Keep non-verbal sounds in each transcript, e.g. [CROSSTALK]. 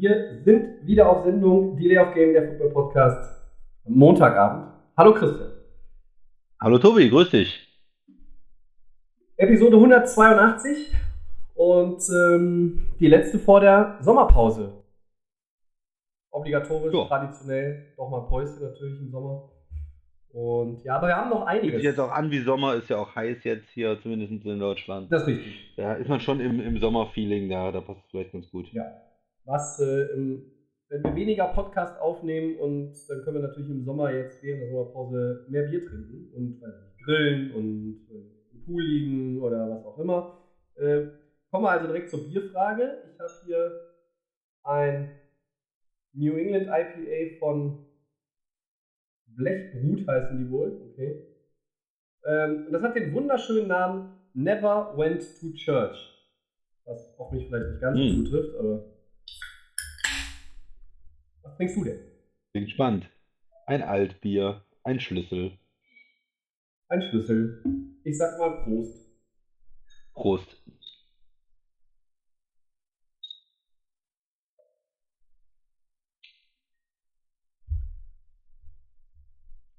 wir sind wieder auf Sendung, Delay of Game, der Football Podcast, Montagabend. Hallo Christian. Hallo Tobi, grüß dich. Episode 182 und ähm, die letzte vor der Sommerpause. Obligatorisch, Ja. traditionell, doch mal Päuschen natürlich im Sommer. Und ja, aber wir haben noch einiges. sich jetzt auch an wie Sommer, ist ja auch heiß jetzt hier, zumindest in Deutschland. Das ist richtig. Da ist man schon im, im Sommerfeeling, da, da passt es vielleicht ganz gut. Ja. Was, äh, im, wenn wir weniger Podcast aufnehmen und dann können wir natürlich im Sommer jetzt während der Sommerpause mehr Bier trinken und nicht, grillen und äh, im Pool liegen oder was auch immer. Äh, kommen wir also direkt zur Bierfrage. Ich habe hier ein New England IPA von Blechbrut heißen die wohl. Okay. Ähm, und das hat den wunderschönen Namen Never Went to Church. Was auf mich vielleicht nicht ganz so Hm. zutrifft, aber. Trinkst du denn? Bin gespannt. Ein Altbier, ein Schlüssel. Ein Schlüssel. Ich sag mal Prost. Prost.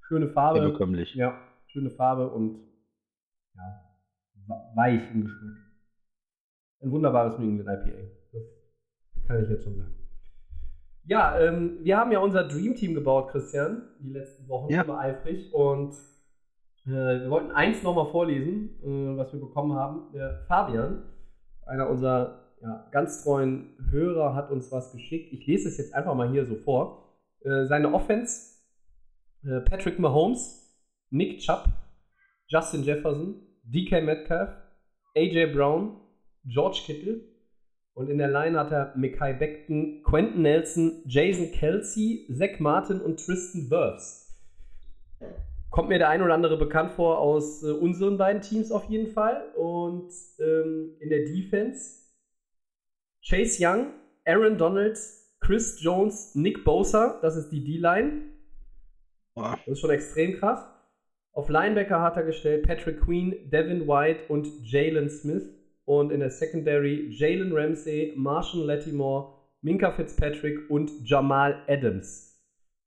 Schöne Farbe. Bekömmlich. Ja, schöne Farbe und ja, we- weich im Geschmack. Ein wunderbares New England IPA. Das kann ich jetzt schon sagen. Ja, ähm, wir haben ja unser Dream Team gebaut, Christian, die letzten Wochen Ja. immer eifrig. Und äh, wir wollten eins nochmal vorlesen, äh, was wir bekommen haben. Der Fabian, einer unserer ja, ganz treuen Hörer, hat uns was geschickt. Ich lese es jetzt einfach mal hier so vor. Äh, seine Offense äh, Patrick Mahomes, Nick Chubb, Justin Jefferson, DK Metcalf, AJ Brown, George Kittle und in der Line hat er Mekai Beckton, Quentin Nelson, Jason Kelsey, Zach Martin und Tristan Wirfs. Kommt mir der ein oder andere bekannt vor aus äh, unseren beiden Teams auf jeden Fall. Und ähm, in der Defense Chase Young, Aaron Donald, Chris Jones, Nick Bosa, das ist die D-Line. Das ist schon extrem krass. Auf Linebacker hat er gestellt Patrick Queen, Devin White und Jalen Smith. Und in der Secondary Jalen Ramsey, Marshall Lattimore, Minka Fitzpatrick und Jamal Adams.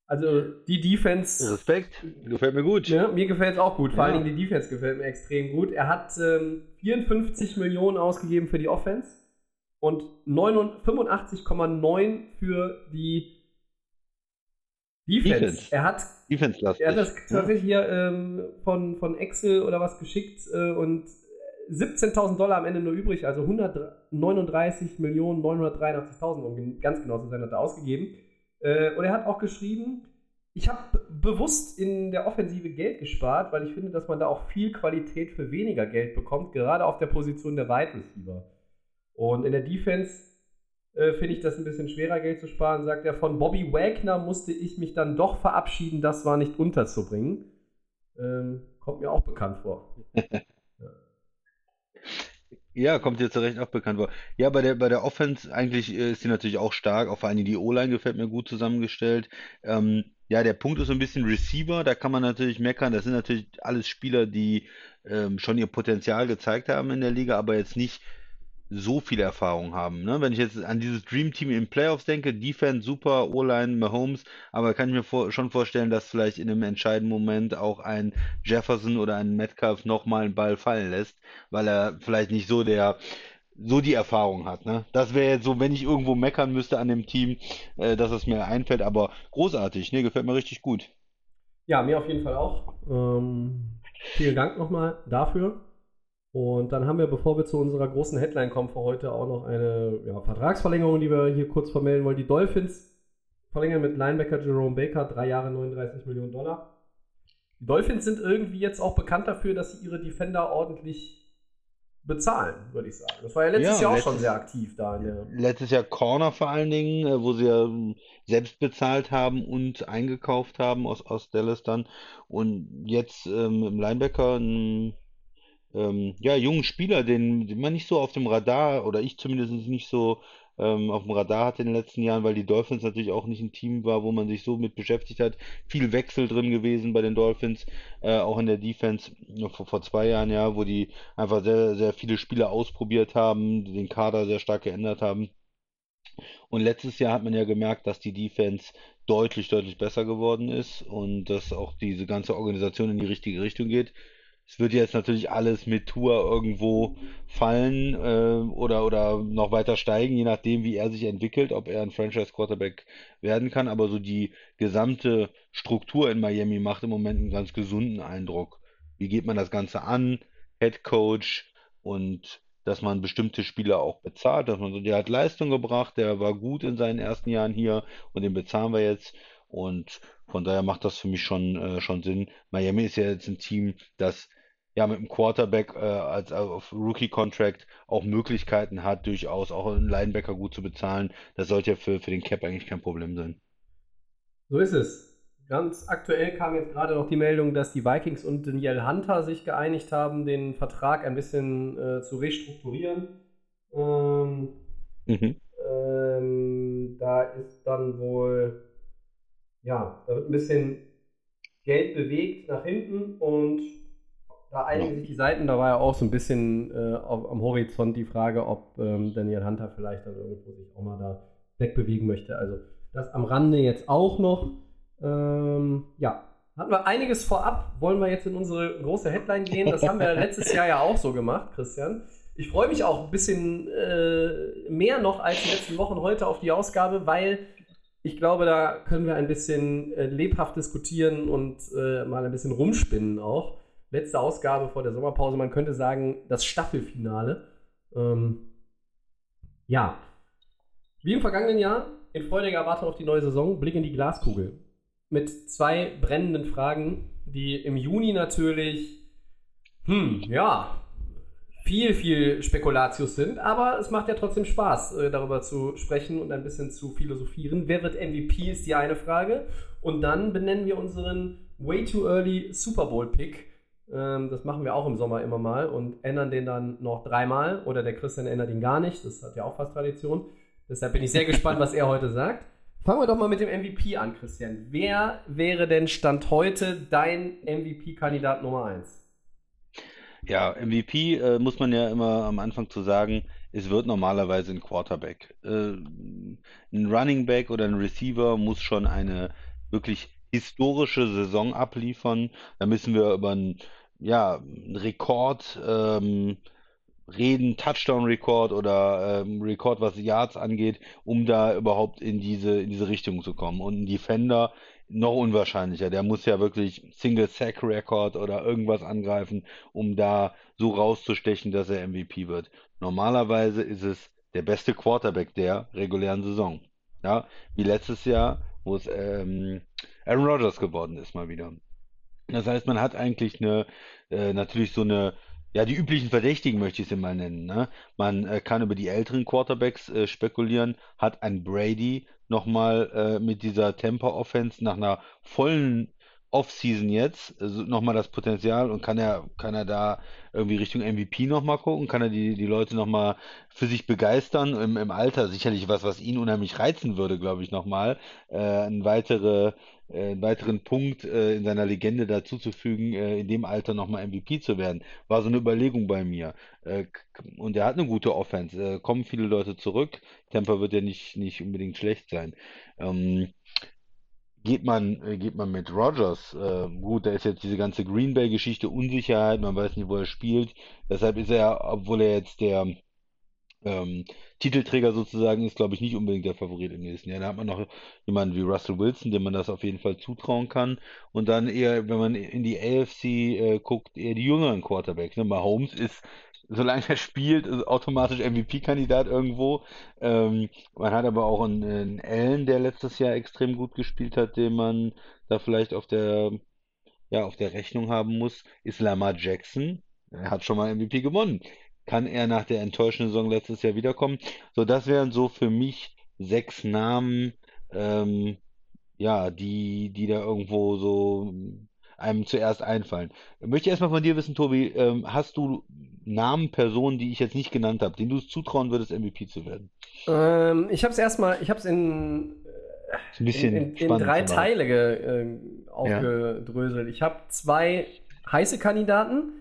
Also die Defense, Respekt, gefällt mir gut. ja, mir gefällt es auch gut. Vor Ja. allen Dingen die Defense gefällt mir extrem gut. Er hat ähm, 54 Millionen ausgegeben für die Offense und 89 85,9 für die Defense. Defense. Er hat Defense-lastig. er hat das Ja. tatsächlich hier ähm, von, von Excel oder was geschickt äh, und 17.000 Dollar am Ende nur übrig, also 139 Millionen 983.000, um ganz genau zu sein, hat er ausgegeben. Äh, und er hat auch geschrieben, ich habe bewusst in der Offensive Geld gespart, weil ich finde, dass man da auch viel Qualität für weniger Geld bekommt, gerade auf der Position der Wide Receiver. Und in der Defense äh, finde ich das ein bisschen schwerer, Geld zu sparen. Sagt er, von Bobby Wagner musste ich mich dann doch verabschieden, das war nicht unterzubringen. Ähm, kommt mir auch bekannt vor. [LAUGHS] Ja, kommt dir zu Recht auch bekannt vor. Ja, bei der, bei der Offense eigentlich äh, ist sie natürlich auch stark. Auch vor allem die O-Line gefällt mir gut zusammengestellt. Ähm, ja, der Punkt ist so ein bisschen Receiver. Da kann man natürlich meckern. Das sind natürlich alles Spieler, die ähm, schon ihr Potenzial gezeigt haben in der Liga, aber jetzt nicht so viel Erfahrung haben. Ne? Wenn ich jetzt an dieses Dream Team in Playoffs denke, Defense super, O-Line, Mahomes, aber kann ich mir vor, schon vorstellen, dass vielleicht in einem entscheidenden Moment auch ein Jefferson oder ein Metcalf nochmal einen Ball fallen lässt, weil er vielleicht nicht so der so die Erfahrung hat. Ne? Das wäre jetzt so, wenn ich irgendwo meckern müsste an dem Team, äh, dass es mir einfällt, aber großartig, ne? Gefällt mir richtig gut. Ja, mir auf jeden Fall auch. Ähm, vielen Dank nochmal dafür. Und dann haben wir, bevor wir zu unserer großen Headline kommen für heute, auch noch eine ja, Vertragsverlängerung, die wir hier kurz vermelden wollen. Die Dolphins verlängern mit Linebacker Jerome Baker drei Jahre 39 Millionen Dollar. Die Dolphins sind irgendwie jetzt auch bekannt dafür, dass sie ihre Defender ordentlich bezahlen, würde ich sagen. Das war ja letztes Ja, Jahr auch letztes- schon sehr aktiv da. Der, Letztes Jahr Corner vor allen Dingen, äh, wo sie ja ähm, selbst bezahlt haben und eingekauft haben aus, aus Dallas dann. Und jetzt ähm, im Linebacker einen ähm, ja, jungen Spieler, den, den man nicht so auf dem Radar, oder ich zumindest nicht so ähm, auf dem Radar hatte in den letzten Jahren, weil die Dolphins natürlich auch nicht ein Team war, wo man sich so mit beschäftigt hat. Viel Wechsel drin gewesen bei den Dolphins, äh, auch in der Defense vor, vor zwei Jahren, ja, wo die einfach sehr, sehr viele Spieler ausprobiert haben, den Kader sehr stark geändert haben. Und letztes Jahr hat man ja gemerkt, dass die Defense deutlich, deutlich besser geworden ist und dass auch diese ganze Organisation in die richtige Richtung geht. Es wird jetzt natürlich alles mit Tour irgendwo fallen äh, oder, oder noch weiter steigen, je nachdem, wie er sich entwickelt, ob er ein Franchise-Quarterback werden kann. Aber so die gesamte Struktur in Miami macht im Moment einen ganz gesunden Eindruck. Wie geht man das Ganze an? Head Coach und dass man bestimmte Spieler auch bezahlt, dass man so, der hat Leistung gebracht, der war gut in seinen ersten Jahren hier und den bezahlen wir jetzt. Und von daher macht das für mich schon, äh, schon Sinn. Miami ist ja jetzt ein Team, das ja mit dem Quarterback äh, als auf Rookie-Contract auch Möglichkeiten hat, durchaus auch einen Linebacker gut zu bezahlen. Das sollte ja für, für den Cap eigentlich kein Problem sein. So ist es. Ganz aktuell kam jetzt gerade noch die Meldung, dass die Vikings und Daniel Hunter sich geeinigt haben, den Vertrag ein bisschen äh, zu restrukturieren. Ähm, Mhm. ähm, da ist dann wohl, ja, da wird ein bisschen Geld bewegt nach hinten und da einigen sich die Seiten. Da war ja auch so ein bisschen äh, auf, am Horizont die Frage, ob ähm, Daniel Hunter vielleicht dann irgendwo sich auch mal da wegbewegen möchte. Also das am Rande jetzt auch noch. Ähm, ja, hatten wir einiges vorab. Wollen wir jetzt in unsere große Headline gehen? Das haben wir [LAUGHS] letztes Jahr ja auch so gemacht, Christian. Ich freue mich auch ein bisschen äh, mehr noch als die letzten Wochen heute auf die Ausgabe, weil ich glaube, da können wir ein bisschen äh, lebhaft diskutieren und äh, mal ein bisschen rumspinnen auch. Letzte Ausgabe vor der Sommerpause, man könnte sagen, das Staffelfinale. Ähm, ja, wie im vergangenen Jahr, in freudiger Erwartung auf die neue Saison, Blick in die Glaskugel. Mit zwei brennenden Fragen, die im Juni natürlich, hm, ja, viel, viel Spekulatius sind, aber es macht ja trotzdem Spaß, äh, darüber zu sprechen und ein bisschen zu philosophieren. Wer wird MVP, ist die eine Frage. Und dann benennen wir unseren Way Too Early Super Bowl Pick. Ähm, das machen wir auch im Sommer immer mal und ändern den dann noch dreimal. Oder der Christian ändert ihn gar nicht. Das hat ja auch fast Tradition. Deshalb bin ich sehr gespannt, was er heute sagt. Fangen wir doch mal mit dem MVP an, Christian. Wer wäre denn Stand heute dein MVP-Kandidat Nummer 1? Ja, MVP äh, muss man ja immer am Anfang zu sagen, es wird normalerweise ein Quarterback. Äh, ein Running Back oder ein Receiver muss schon eine wirklich historische Saison abliefern. Da müssen wir über einen, ja, Rekord ähm, reden, Touchdown-Rekord oder ähm, Rekord, was Yards angeht, um da überhaupt in diese, in diese Richtung zu kommen. Und ein Defender noch unwahrscheinlicher. Der muss ja wirklich Single-Sack-Record oder irgendwas angreifen, um da so rauszustechen, dass er MVP wird. Normalerweise ist es der beste Quarterback der regulären Saison. Ja, wie letztes Jahr, wo es ähm, Aaron Rodgers geworden ist, mal wieder. Das heißt, man hat eigentlich eine, äh, natürlich so eine, ja, die üblichen Verdächtigen möchte ich sie mal nennen. Ne? Man äh, kann über die älteren Quarterbacks äh, spekulieren. Hat ein Brady nochmal äh, mit dieser Tempo-Offense nach einer vollen Offseason jetzt also nochmal das Potenzial und kann er, kann er da irgendwie Richtung MVP nochmal gucken? Kann er die, die Leute nochmal für sich begeistern? Im, Im Alter sicherlich was, was ihn unheimlich reizen würde, glaube ich, nochmal. Äh, ein weitere, äh, einen weiteren Punkt äh, in seiner Legende dazuzufügen, äh, in dem Alter nochmal MVP zu werden. War so eine Überlegung bei mir. Äh, und er hat eine gute Offense. Äh, kommen viele Leute zurück. Temper wird ja nicht, nicht unbedingt schlecht sein. Ähm, Geht man, äh, geht man mit Rodgers, äh, gut, da ist jetzt diese ganze Green Bay-Geschichte Unsicherheit, man weiß nicht, wo er spielt. Deshalb ist er, obwohl er jetzt der ähm, Titelträger sozusagen ist, glaube ich, nicht unbedingt der Favorit im nächsten Jahr. Da hat man noch jemanden wie Russell Wilson, dem man das auf jeden Fall zutrauen kann. Und dann eher, wenn man in die AFC äh, guckt, eher die jüngeren Quarterbacks. Ne? Mahomes ist, solange er spielt, automatisch MVP-Kandidat irgendwo. Ähm, man hat aber auch einen, einen Allen, der letztes Jahr extrem gut gespielt hat, den man da vielleicht auf der, ja, auf der Rechnung haben muss. Ist Lamar Jackson. Er hat schon mal MVP gewonnen. Kann er nach der enttäuschenden Saison letztes Jahr wiederkommen? So, das wären so für mich sechs Namen, ähm, ja, die, die da irgendwo so einem zuerst einfallen. Ich möchte erstmal von dir wissen, Tobi, ähm, hast du Namen, Personen, die ich jetzt nicht genannt habe, denen du es zutrauen würdest, MVP zu werden? Ähm, ich habe es erstmal, ich habe es in, in, in, in drei. Teile ge, äh, aufgedröselt. Ich habe zwei heiße Kandidaten.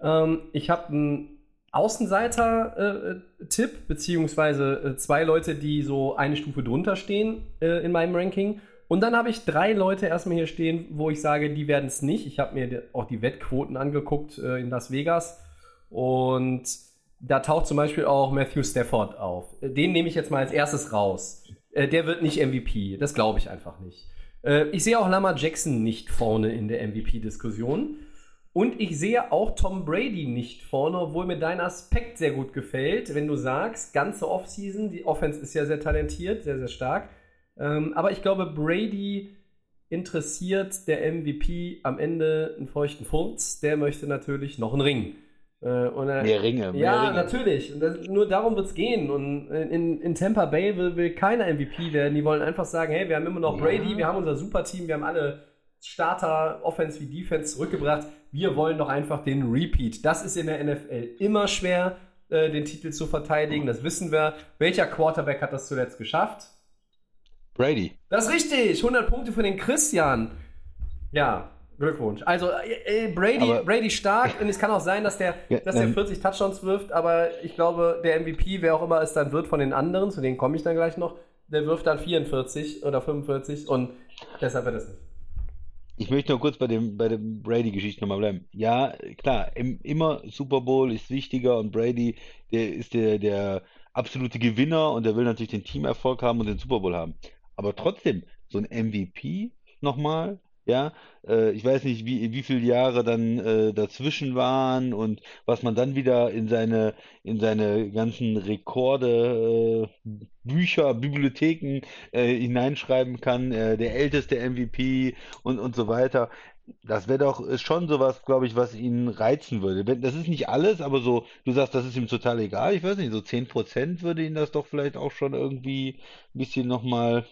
Ähm, ich habe einen Außenseiter-Tipp, beziehungsweise äh, zwei Leute, die so eine Stufe drunter stehen äh, in meinem Ranking. Und dann habe ich drei Leute erstmal hier stehen, wo ich sage, die werden es nicht. Ich habe mir auch die Wettquoten angeguckt äh, in Las Vegas. Und da taucht zum Beispiel auch Matthew Stafford auf. Äh, Den nehme ich jetzt mal als erstes raus. Äh, Der wird nicht MVP. Das glaube ich einfach nicht. Äh, Ich sehe auch Lama Jackson nicht vorne in der MVP-Diskussion. Und ich sehe auch Tom Brady nicht vorne, obwohl mir dein Aspekt sehr gut gefällt, wenn du sagst, ganze Offseason, die Offense ist ja sehr talentiert, sehr, sehr stark. Ähm, aber ich glaube, Brady interessiert der MVP am Ende einen feuchten Furz. Der möchte natürlich noch einen Ring. Äh, er, Mehr Ringe, mehr ja, Ringe. natürlich. Das, nur darum wird es gehen. Und in, in Tampa Bay will, will keiner MVP werden. Die wollen einfach sagen, hey, wir haben immer noch Ja. Brady, wir haben unser Superteam, wir haben alle Starter, Offense wie Defense zurückgebracht. Wir wollen doch einfach den Repeat. Das ist in der NFL immer schwer, äh, den Titel zu verteidigen. Das wissen wir. Welcher Quarterback hat das zuletzt geschafft? Brady. Das ist richtig. 100 Punkte für den Christian. Ja, Glückwunsch. Also äh, äh, Brady, Aber- Brady stark und es kann auch sein, dass der, Ja, dass der ähm, 40 Touchdowns wirft, aber ich glaube, der MVP, wer auch immer es dann wird von den anderen, zu denen komme ich dann gleich noch, der wirft dann 44 oder 45 und deshalb wird es nicht. Ich möchte noch kurz bei dem, bei dem Brady-Geschichte nochmal bleiben. Ja, klar, im, immer Super Bowl ist wichtiger und Brady, der ist der, der absolute Gewinner und der will natürlich den Teamerfolg haben und den Super Bowl haben. Aber trotzdem, so ein MVP nochmal, ja, äh, ich weiß nicht, wie, wie viele Jahre dann äh, dazwischen waren und was man dann wieder in seine, in seine ganzen Rekorde, äh, Bücher, Bibliotheken hineinschreiben kann, der älteste MVP und, und so weiter. Das wäre doch schon sowas, glaube ich, was ihn reizen würde. Das ist nicht alles, aber so, du sagst, das ist ihm total egal. Ich weiß nicht, so 10% würde ihn das doch vielleicht auch schon irgendwie ein bisschen nochmal.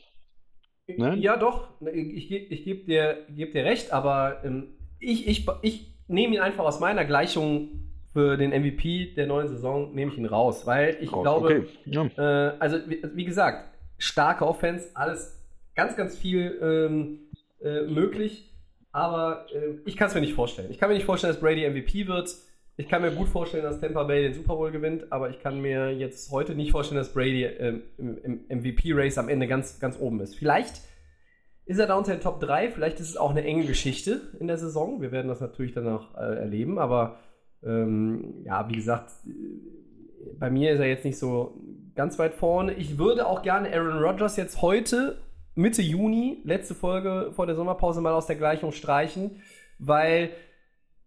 Ne? Ja, doch, ich, ge- ich gebe dir, geb dir recht, aber ähm, ich, ich, ich nehme ihn einfach aus meiner Gleichung für den MVP der neuen Saison, nehme ich ihn raus, weil ich glaube, Okay, ja. Äh, also, wie, wie gesagt, starke Offense, alles ganz, ganz viel ähm, äh, möglich. Aber äh, ich kann es mir nicht vorstellen. Ich kann mir nicht vorstellen, dass Brady MVP wird. Ich kann mir gut vorstellen, dass Tampa Bay den Super Bowl gewinnt, aber ich kann mir jetzt heute nicht vorstellen, dass Brady ähm, im, im MVP-Race am Ende ganz, ganz oben ist. Vielleicht ist er da unter den Top 3, vielleicht ist es auch eine enge Geschichte in der Saison. Wir werden das natürlich dann auch äh, erleben, aber ähm, ja, wie gesagt, äh, bei mir ist er jetzt nicht so ganz weit vorne. Ich würde auch gerne Aaron Rodgers jetzt heute, Mitte Juni, letzte Folge vor der Sommerpause, mal aus der Gleichung streichen, weil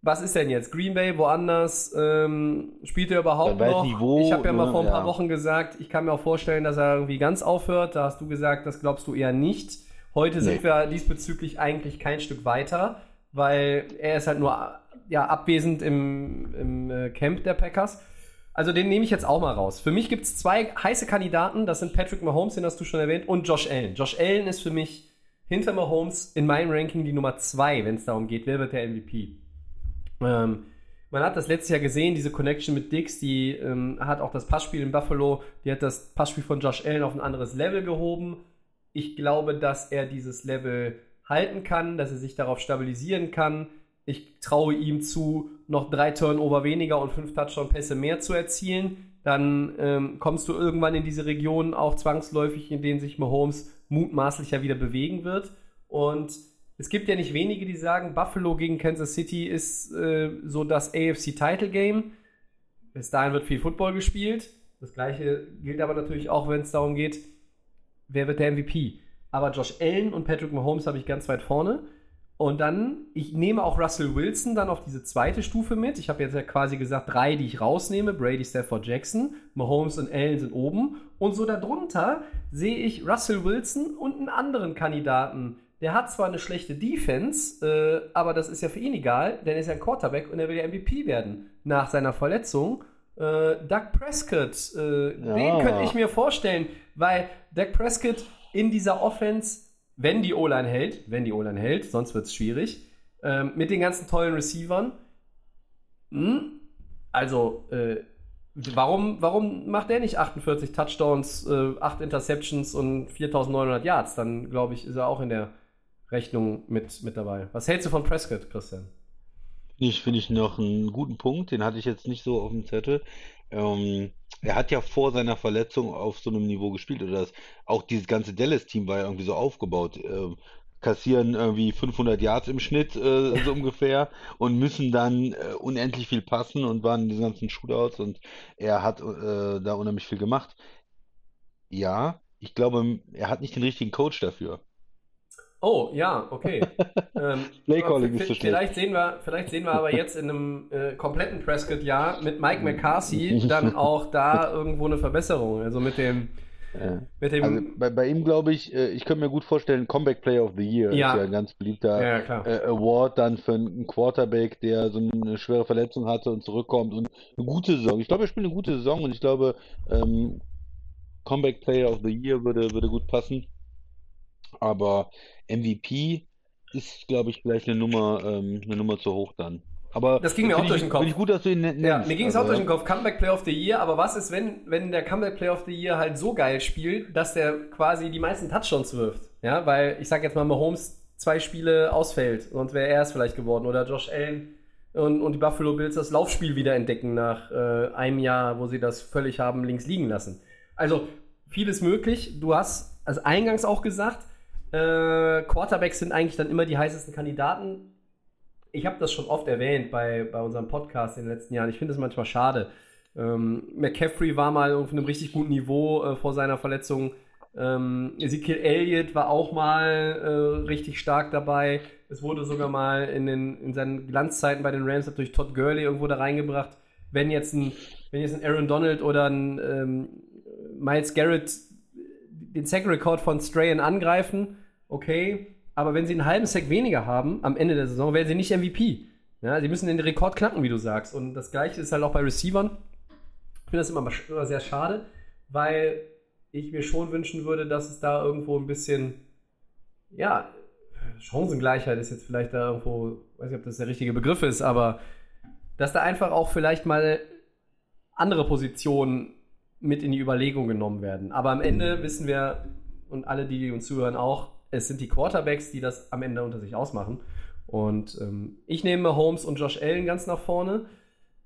was ist denn jetzt? Green Bay, woanders? Ähm, spielt er überhaupt noch? wo, ich habe ja mal ne? vor ein paar Ja. Wochen gesagt, ich kann mir auch vorstellen, dass er irgendwie ganz aufhört. Da hast du gesagt, das glaubst du eher nicht. Heute sind Nee. wir diesbezüglich eigentlich kein Stück weiter, weil er ist halt nur ja, abwesend im, im äh, Camp der Packers. Also den nehme ich jetzt auch mal raus. Für mich gibt es zwei heiße Kandidaten. Das sind Patrick Mahomes, den hast du schon erwähnt, und Josh Allen. Josh Allen ist für mich hinter Mahomes in meinem Ranking die Nummer zwei, wenn es darum geht, wer wird der MVP. Ähm, man hat das letztes Jahr gesehen, diese Connection mit Dix, die ähm, hat auch das Passspiel in Buffalo, die hat das Passspiel von Josh Allen auf ein anderes Level gehoben. Ich glaube, dass er dieses Level halten kann, dass er sich darauf stabilisieren kann. Ich traue ihm zu, noch drei Turnover weniger und fünf Touchdown-Pässe mehr zu erzielen. Dann ähm, kommst du irgendwann in diese Region auch zwangsläufig, in denen sich Mahomes mutmaßlich ja wieder bewegen wird. Und es gibt ja nicht wenige, die sagen, Buffalo gegen Kansas City ist äh, so das AFC-Title-Game. Bis dahin wird viel Football gespielt. Das gleiche gilt aber natürlich auch, wenn es darum geht, wer wird der MVP. Aber Josh Allen und Patrick Mahomes habe ich ganz weit vorne. Und dann, ich nehme auch Russell Wilson dann auf diese zweite Stufe mit. Ich habe jetzt ja quasi gesagt, drei, die ich rausnehme. Brady, Stafford, Jackson. Mahomes und Allen sind oben. Und so darunter sehe ich Russell Wilson und einen anderen Kandidaten. Der hat zwar eine schlechte Defense, äh, aber das ist ja für ihn egal, denn er ist ja ein Quarterback und er will ja MVP werden nach seiner Verletzung. Äh, Doug Prescott, äh, Ja. den könnte ich mir vorstellen, weil Doug Prescott in dieser Offense, wenn die O-Line hält, wenn die O-Line hält, sonst wird es schwierig, ähm, mit den ganzen tollen Receivern, hm, also, äh, warum, warum macht der nicht 48 Touchdowns, äh, 8 Interceptions und 4900 Yards? Dann, glaube ich, ist er auch in der Rechnung mit, mit dabei. Was hältst du von Prescott, Christian? Ich finde ich noch einen guten Punkt, den hatte ich jetzt nicht so auf dem Zettel. Ähm, er hat ja vor seiner Verletzung auf so einem Niveau gespielt oder das, auch dieses ganze Dallas-Team war ja irgendwie so aufgebaut. Ähm, kassieren irgendwie 500 Yards im Schnitt, äh, so ungefähr, [LAUGHS] und müssen dann äh, unendlich viel passen und waren in diesen ganzen Shootouts und er hat äh, da unheimlich viel gemacht. Ja, ich glaube, er hat nicht den richtigen Coach dafür. Oh, ja, okay. [LAUGHS] ähm, Playcalling ist v- vielleicht sehen wir, vielleicht sehen wir aber jetzt in einem äh, kompletten Prescott-Jahr mit Mike McCarthy dann [LAUGHS] auch da irgendwo eine Verbesserung. Also mit dem, Ja. mit dem, Also bei, bei ihm glaube ich, äh, ich könnte mir gut vorstellen, Comeback Player of the Year Ja. ist ja ein ganz beliebter ja, äh, Award dann für einen Quarterback, der so eine schwere Verletzung hatte und zurückkommt und eine gute Saison. Ich glaube, er spielt eine gute Saison und ich glaube, ähm, Comeback Player of the Year würde, würde gut passen. Aber MVP ist, glaube ich, vielleicht eine Nummer, ähm, eine Nummer zu hoch dann. Aber Das ging mir auch durch den Kopf. Finde ich gut, dass du ihn Ja, nennst. mir ging es auch Also, durch den Kopf, Comeback Player of the Year, aber was ist, wenn, wenn der Comeback Player of the Year halt so geil spielt, dass der quasi die meisten Touchdowns wirft? Ja, weil ich sag jetzt mal, Mahomes zwei Spiele ausfällt, sonst wäre er es vielleicht geworden. Oder Josh Allen und, und die Buffalo Bills das Laufspiel wieder entdecken nach äh, einem Jahr, wo sie das völlig haben links liegen lassen. Also, vieles möglich. Du hast als eingangs auch gesagt, äh, Quarterbacks sind eigentlich dann immer die heißesten Kandidaten ich habe das schon oft erwähnt bei, bei unserem Podcast in den letzten Jahren. Ich finde es manchmal schade. Ähm, McCaffrey war mal auf einem richtig guten Niveau äh, vor seiner Verletzung. Ähm, Ezekiel Elliott war auch mal äh, richtig stark dabei. Es wurde sogar mal in, den, in seinen Glanzzeiten bei den Rams durch Todd Gurley irgendwo da reingebracht. Wenn jetzt ein, wenn jetzt ein Aaron Donald oder ein ähm, Miles Garrett den Sack-Rekord von Strahan angreifen, okay, aber wenn sie einen halben Sack weniger haben am Ende der Saison, werden sie nicht MVP. Ja, sie müssen den Rekord knacken, wie du sagst. Und das gleiche ist halt auch bei Receivern. Ich finde das immer, immer sehr schade, weil ich mir schon wünschen würde, dass es da irgendwo ein bisschen, ja, Chancengleichheit ist jetzt vielleicht da irgendwo, weiß nicht, ob das der richtige Begriff ist, aber dass da einfach auch vielleicht mal andere Positionen mit in die Überlegung genommen werden. Aber am Ende wissen wir und alle, die uns zuhören, auch, es sind die Quarterbacks, die das am Ende unter sich ausmachen. Und ähm, ich nehme Holmes und Josh Allen ganz nach vorne.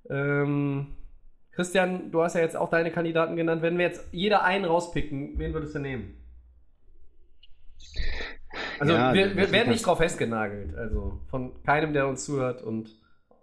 Ähm, Christian, du hast ja jetzt auch deine Kandidaten genannt. Wenn wir jetzt jeder einen rauspicken, wen würdest du nehmen? Also Ja, wir, wir werden nicht drauf festgenagelt. Also von keinem, der uns zuhört und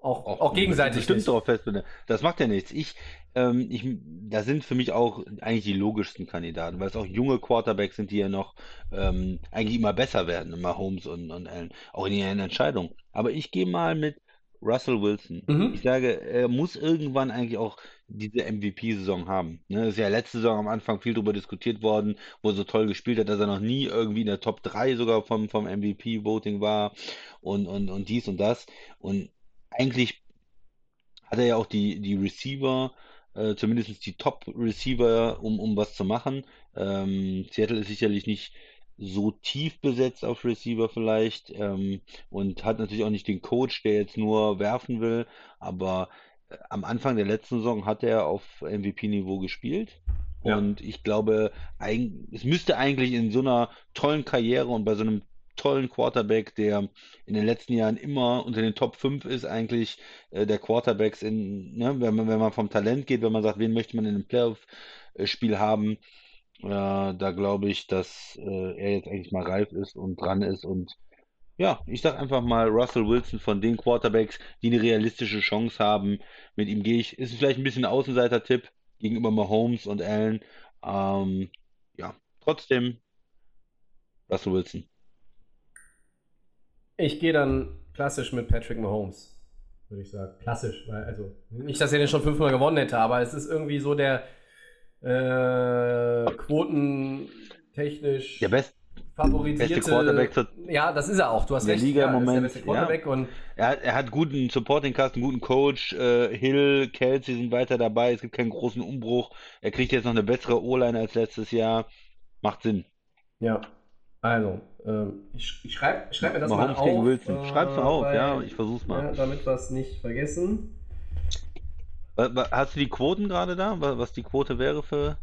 auch, auch, Auch gegenseitig. nicht. drauf fest. Das macht ja nichts. Ich, ähm, ich, da sind für mich auch eigentlich die logischsten Kandidaten, weil es auch junge Quarterbacks sind, die ja noch ähm, eigentlich immer besser werden, immer Holmes und, und Allen, auch in ihren Entscheidungen. Aber ich gehe mal mit Russell Wilson. Mhm. Ich sage, er muss irgendwann eigentlich auch diese MVP-Saison haben. Ne, ist ja letzte Saison am Anfang viel darüber diskutiert worden, wo er so toll gespielt hat, dass er noch nie irgendwie in der Top 3 sogar vom, vom MVP-Voting war und, und, und dies und das. Und eigentlich hat er ja auch die, die Receiver, äh, zumindest die Top-Receiver, um, um was zu machen. Ähm, Seattle ist sicherlich nicht so tief besetzt auf Receiver vielleicht ähm, und hat natürlich auch nicht den Coach, der jetzt nur werfen will, aber äh, am Anfang der letzten Saison hat er auf MVP-Niveau gespielt. Ja. Und ich glaube, es müsste eigentlich in so einer tollen Karriere und bei so einem tollen Quarterback, der in den letzten Jahren immer unter den Top 5 ist, eigentlich äh, der Quarterbacks in, ne, wenn man, wenn man vom Talent geht, wenn man sagt, wen möchte man in einem Playoff-Spiel haben, äh, da glaube ich, dass äh, er jetzt eigentlich mal reif ist und dran ist und ja, ich sag einfach mal Russell Wilson von den Quarterbacks, die eine realistische Chance haben. Mit ihm gehe ich, ist vielleicht ein bisschen Außenseiter-Tipp gegenüber Mahomes und Allen. Ähm, ja, trotzdem Russell Wilson. Ich gehe dann klassisch mit Patrick Mahomes, würde ich sagen. Klassisch, weil, also, nicht, dass er den schon fünfmal gewonnen hätte, aber es ist irgendwie so der äh, quotentechnisch Der best, favorisierte. Beste Quarterback zur- ja, das ist er auch. Du hast der recht. Liga ja, im ist der Moment, beste Quarterback und Er, hat- er hat guten Supporting Cast, einen guten Coach. Äh, Hill, Kelsey sind weiter dabei. Es gibt keinen großen Umbruch. Er kriegt jetzt noch eine bessere O-Line als letztes Jahr. Macht Sinn. ja. Also, ähm, ich, ich schreibe schreib mir das Mahomes mal gegen auf. Wilson. Schreib's mal auf, weil- ja, ich versuch's mal. Ja, damit wir es nicht vergessen. Hast du die Quoten gerade da? Wa- Was die Quote wäre für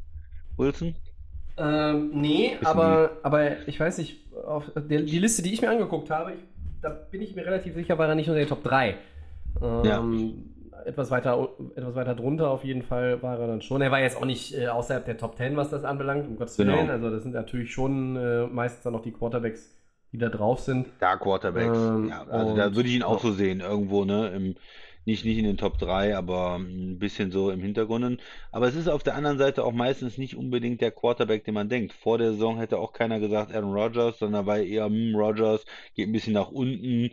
Wilson? Ähm, nee, aber, aber ich weiß nicht, auf der, die Liste, die ich mir angeguckt habe, ich, da bin ich mir relativ sicher, war er nicht unter den Top 3. Ähm, etwas, weiter, etwas weiter drunter auf jeden Fall war er dann schon. Er war jetzt auch nicht äh, außerhalb der Top 10, was das anbelangt, um Gottes Genau. Willen. Also das sind natürlich schon äh, meistens dann noch die Quarterbacks, die da drauf sind. Da Quarterbacks. Ähm, ja, also da würde ich ihn auch so sehen, irgendwo, ne? Im, nicht, nicht in den Top 3, aber ein bisschen so im Hintergrund. Aber es ist auf der anderen Seite auch meistens nicht unbedingt der Quarterback, den man denkt. Vor der Saison hätte auch keiner gesagt Aaron Rodgers, sondern war eher, hm, Rodgers geht ein bisschen nach unten.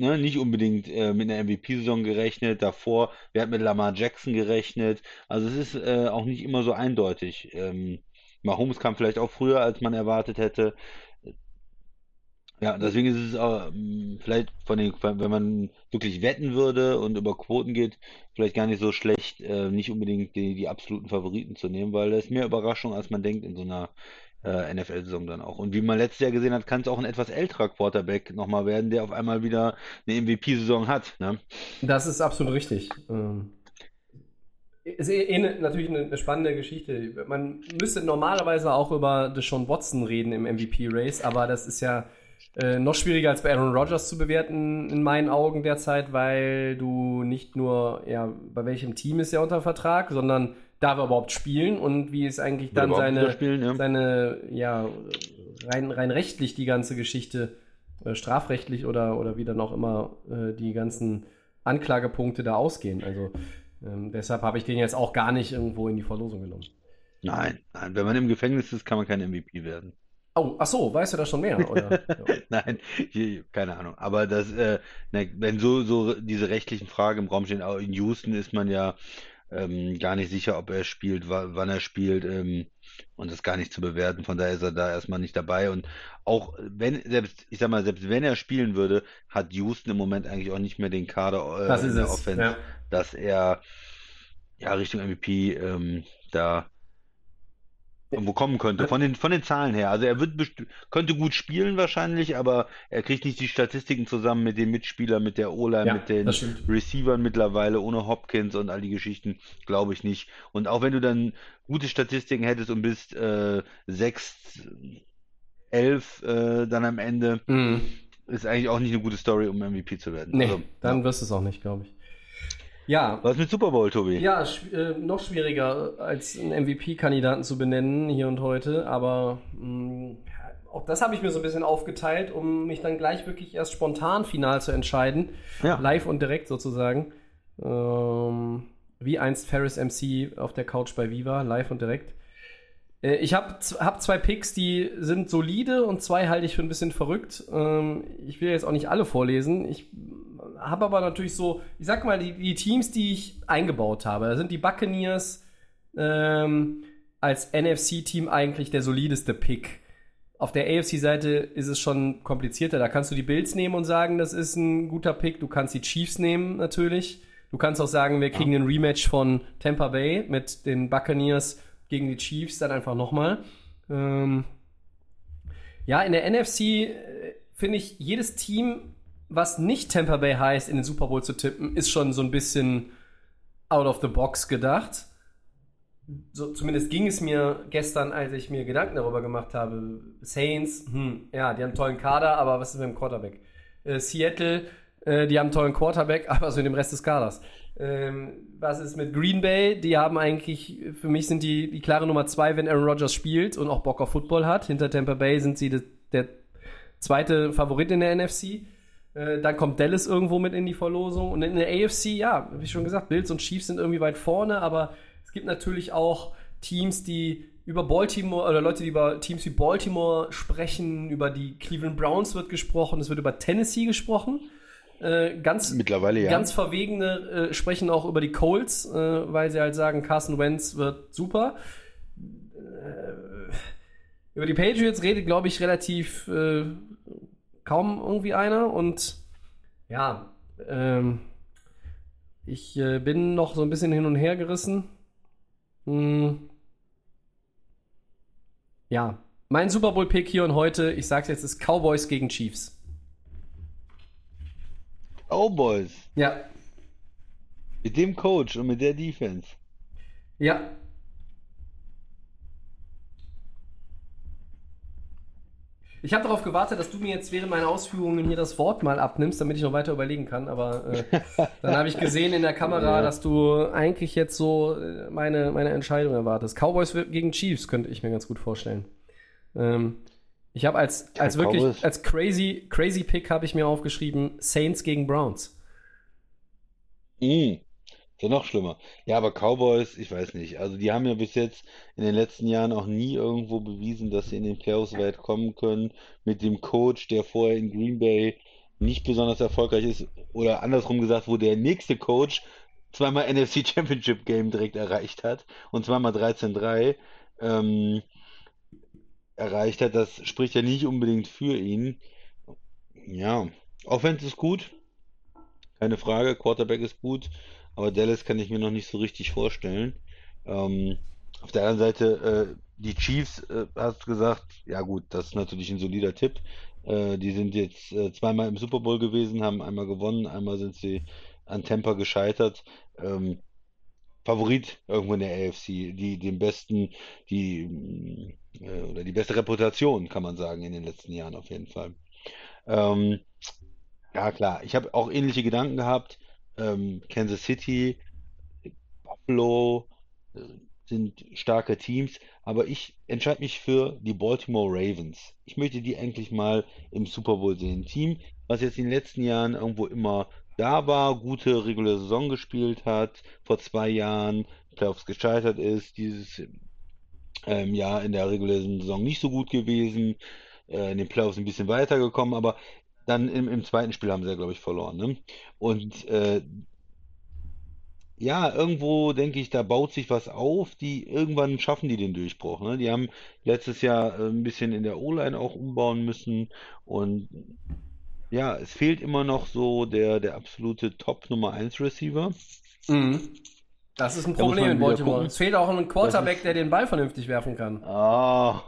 Ne, nicht unbedingt äh, mit einer MVP-Saison gerechnet. Davor, wer hat mit Lamar Jackson gerechnet? Also es ist äh, auch nicht immer so eindeutig. Ähm, Mahomes kam vielleicht auch früher, als man erwartet hätte. Ja, deswegen ist es auch, ähm, vielleicht von den, wenn man wirklich wetten würde und über Quoten geht, vielleicht gar nicht so schlecht, äh, nicht unbedingt die, die absoluten Favoriten zu nehmen, weil das ist mehr Überraschung, als man denkt in so einer äh, NFL-Saison dann auch. Und wie man letztes Jahr gesehen hat, kann es auch ein etwas älterer Quarterback nochmal werden, der auf einmal wieder eine MVP-Saison hat. Ne? Das ist absolut richtig. Ähm, ist eh, eh ne, natürlich eine, spannende Geschichte. Man müsste normalerweise auch über Deshaun Watson reden im MVP-Race, aber das ist ja äh, noch schwieriger als bei Aaron Rodgers zu bewerten in meinen Augen derzeit, weil du nicht nur, ja, bei welchem Team ist er unter Vertrag, sondern darf er überhaupt spielen und wie ist eigentlich dann seine, spielen, ja. seine, ja, rein, rein rechtlich die ganze Geschichte, äh, strafrechtlich oder, oder wie dann auch immer äh, die ganzen Anklagepunkte da ausgehen. Also ähm, deshalb habe ich den jetzt auch gar nicht irgendwo in die Verlosung genommen. Nein, nein, wenn man im Gefängnis ist, kann man kein MVP werden. Oh, ach so, weißt du da schon mehr? Oder? [LAUGHS] Nein, hier, keine Ahnung. Aber das, äh, wenn so, so diese rechtlichen Fragen im Raum stehen, auch in Houston ist man ja ähm, gar nicht sicher, ob er spielt, wa wann er spielt, ähm, und das gar nicht zu bewerten. Von daher ist er da erstmal nicht dabei. Und auch wenn, selbst, ich sag mal, selbst wenn er spielen würde, hat Houston im Moment eigentlich auch nicht mehr den Kader äh, Das in der es. Offense, Ja. dass er ja Richtung MVP ähm, da irgendwo kommen könnte, von den, von den Zahlen her. Also er wird könnte gut spielen wahrscheinlich, aber er kriegt nicht die Statistiken zusammen mit den Mitspielern, mit der O-Line, Ja, mit den. Receivern mittlerweile, ohne Hopkins und all die Geschichten, glaube ich nicht. Und auch wenn du dann gute Statistiken hättest und bist äh, 6, 11 äh, dann am Ende, Mhm. ist eigentlich auch nicht eine gute Story, um MVP zu werden. Nee, Also, dann ja. wirst du es auch nicht, glaube ich. Ja, Was mit Super Bowl, Tobi? ja schw- äh, noch schwieriger als einen MVP-Kandidaten zu benennen hier und heute, aber mh, auch das habe ich mir so ein bisschen aufgeteilt, um mich dann gleich wirklich erst spontan final zu entscheiden. Ja. Live und direkt sozusagen. Ähm, wie einst Ferris MC auf der Couch bei Viva, live und direkt. Äh, Ich habe hab zwei Picks, die sind solide und zwei halte ich für ein bisschen verrückt. Ähm, ich will jetzt auch nicht alle vorlesen. Ich habe aber natürlich so, ich sag mal, die, die Teams, die ich eingebaut habe. Da sind die Buccaneers ähm, als NFC-Team eigentlich der solideste Pick. Auf der AFC-Seite ist es schon komplizierter. Da kannst du die Bills nehmen und sagen, das ist ein guter Pick. Du kannst die Chiefs nehmen, natürlich. Du kannst auch sagen, wir kriegen ein Rematch von Tampa Bay mit den Buccaneers gegen die Chiefs, dann einfach nochmal. Ähm, ja, in der NFC äh, finde ich, jedes Team, was nicht Tampa Bay heißt, in den Super Bowl zu tippen, ist schon so ein bisschen out of the box gedacht. So, zumindest ging es mir gestern, als ich mir Gedanken darüber gemacht habe. Saints, hm, ja, die haben einen tollen Kader, aber was ist mit dem Quarterback? Äh, Seattle, äh, die haben einen tollen Quarterback, [LAUGHS] aber so in dem Rest des Kaders. Ähm, was ist mit Green Bay? Die haben eigentlich, für mich sind die die klare Nummer zwei, wenn Aaron Rodgers spielt und auch Bock auf Football hat. Hinter Tampa Bay sind sie de, der zweite Favorit in der NFC. Äh, dann kommt Dallas irgendwo mit in die Verlosung. Und in der AFC, ja, wie schon gesagt, Bills und Chiefs sind irgendwie weit vorne, aber es gibt natürlich auch Teams, die über Baltimore oder Leute, die über Teams wie Baltimore sprechen, über die Cleveland Browns wird gesprochen, es wird über Tennessee gesprochen. Äh, ganz, Mittlerweile ja. ganz Verwegene äh, sprechen auch über die Colts, äh, weil sie halt sagen, Carson Wentz wird super. Äh, Über die Patriots redet, glaube ich, relativ äh, kaum irgendwie einer. Und ja, ähm, ich bin noch so ein bisschen hin und her gerissen. Hm. Ja, mein Super Bowl-Pick hier und heute, ich sag's jetzt, ist Cowboys gegen Chiefs. Cowboys. Ja, Mit dem Coach und mit der Defense. ja. Ich habe darauf gewartet, dass du mir jetzt während meiner Ausführungen hier das Wort mal abnimmst, damit ich noch weiter überlegen kann. Aber äh, [LAUGHS] dann habe ich gesehen in der Kamera, Ja. dass du eigentlich jetzt so äh, meine, meine Entscheidung erwartest. Cowboys gegen Chiefs könnte ich mir ganz gut vorstellen. Ähm, ich habe als, Ja, als wirklich, Cowboys. als crazy, crazy Pick habe ich mir aufgeschrieben, Saints gegen Browns. Mm, ist ja noch schlimmer. Ja, aber Cowboys, ich weiß nicht. Also die haben ja bis jetzt in den letzten Jahren auch nie irgendwo bewiesen, dass sie in den Playoffs weit kommen können. Mit dem Coach, der vorher in Green Bay nicht besonders erfolgreich ist. Oder andersrum gesagt, wo der nächste Coach zweimal [LAUGHS] NFC Championship Game direkt erreicht hat. Und zweimal 13-3 ähm, erreicht hat. Das spricht ja nicht unbedingt für ihn. Ja, Offense ist gut. Keine Frage, Quarterback ist gut, aber Dallas kann ich mir noch nicht so richtig vorstellen. Ähm, auf der anderen Seite, äh, die Chiefs, äh, hast du gesagt, ja gut, das ist natürlich ein solider Tipp. Äh, die sind jetzt äh, zweimal im Super Bowl gewesen, haben einmal gewonnen, einmal sind sie an Tampa gescheitert. Ähm, Favorit irgendwo in der AFC, die den besten, die äh, oder die beste Reputation, kann man sagen, in den letzten Jahren auf jeden Fall. Ähm, ja, klar. Ich habe auch ähnliche Gedanken gehabt. Ähm, Kansas City, Buffalo äh, sind starke Teams, aber ich entscheide mich für die Baltimore Ravens. Ich möchte die eigentlich mal im Super Bowl sehen. Team, was jetzt in den letzten Jahren irgendwo immer da war, gute reguläre Saison gespielt hat, vor zwei Jahren Playoffs gescheitert ist, dieses ähm, Jahr in der regulären Saison nicht so gut gewesen, äh, in den Playoffs ein bisschen weitergekommen, aber dann im, im zweiten Spiel haben sie ja, glaube ich, verloren. Ne? Und äh, ja, irgendwo denke ich, da baut sich was auf, die irgendwann schaffen die den Durchbruch. Ne? Die haben letztes Jahr äh, ein bisschen in der O-Line auch umbauen müssen und ja, es fehlt immer noch so der, der absolute Top Nummer 1 Receiver. Mhm. Das ist ein Da Problem in Baltimore. gucken. Es fehlt auch ein Quarterback, der den Ball vernünftig werfen kann. Ah,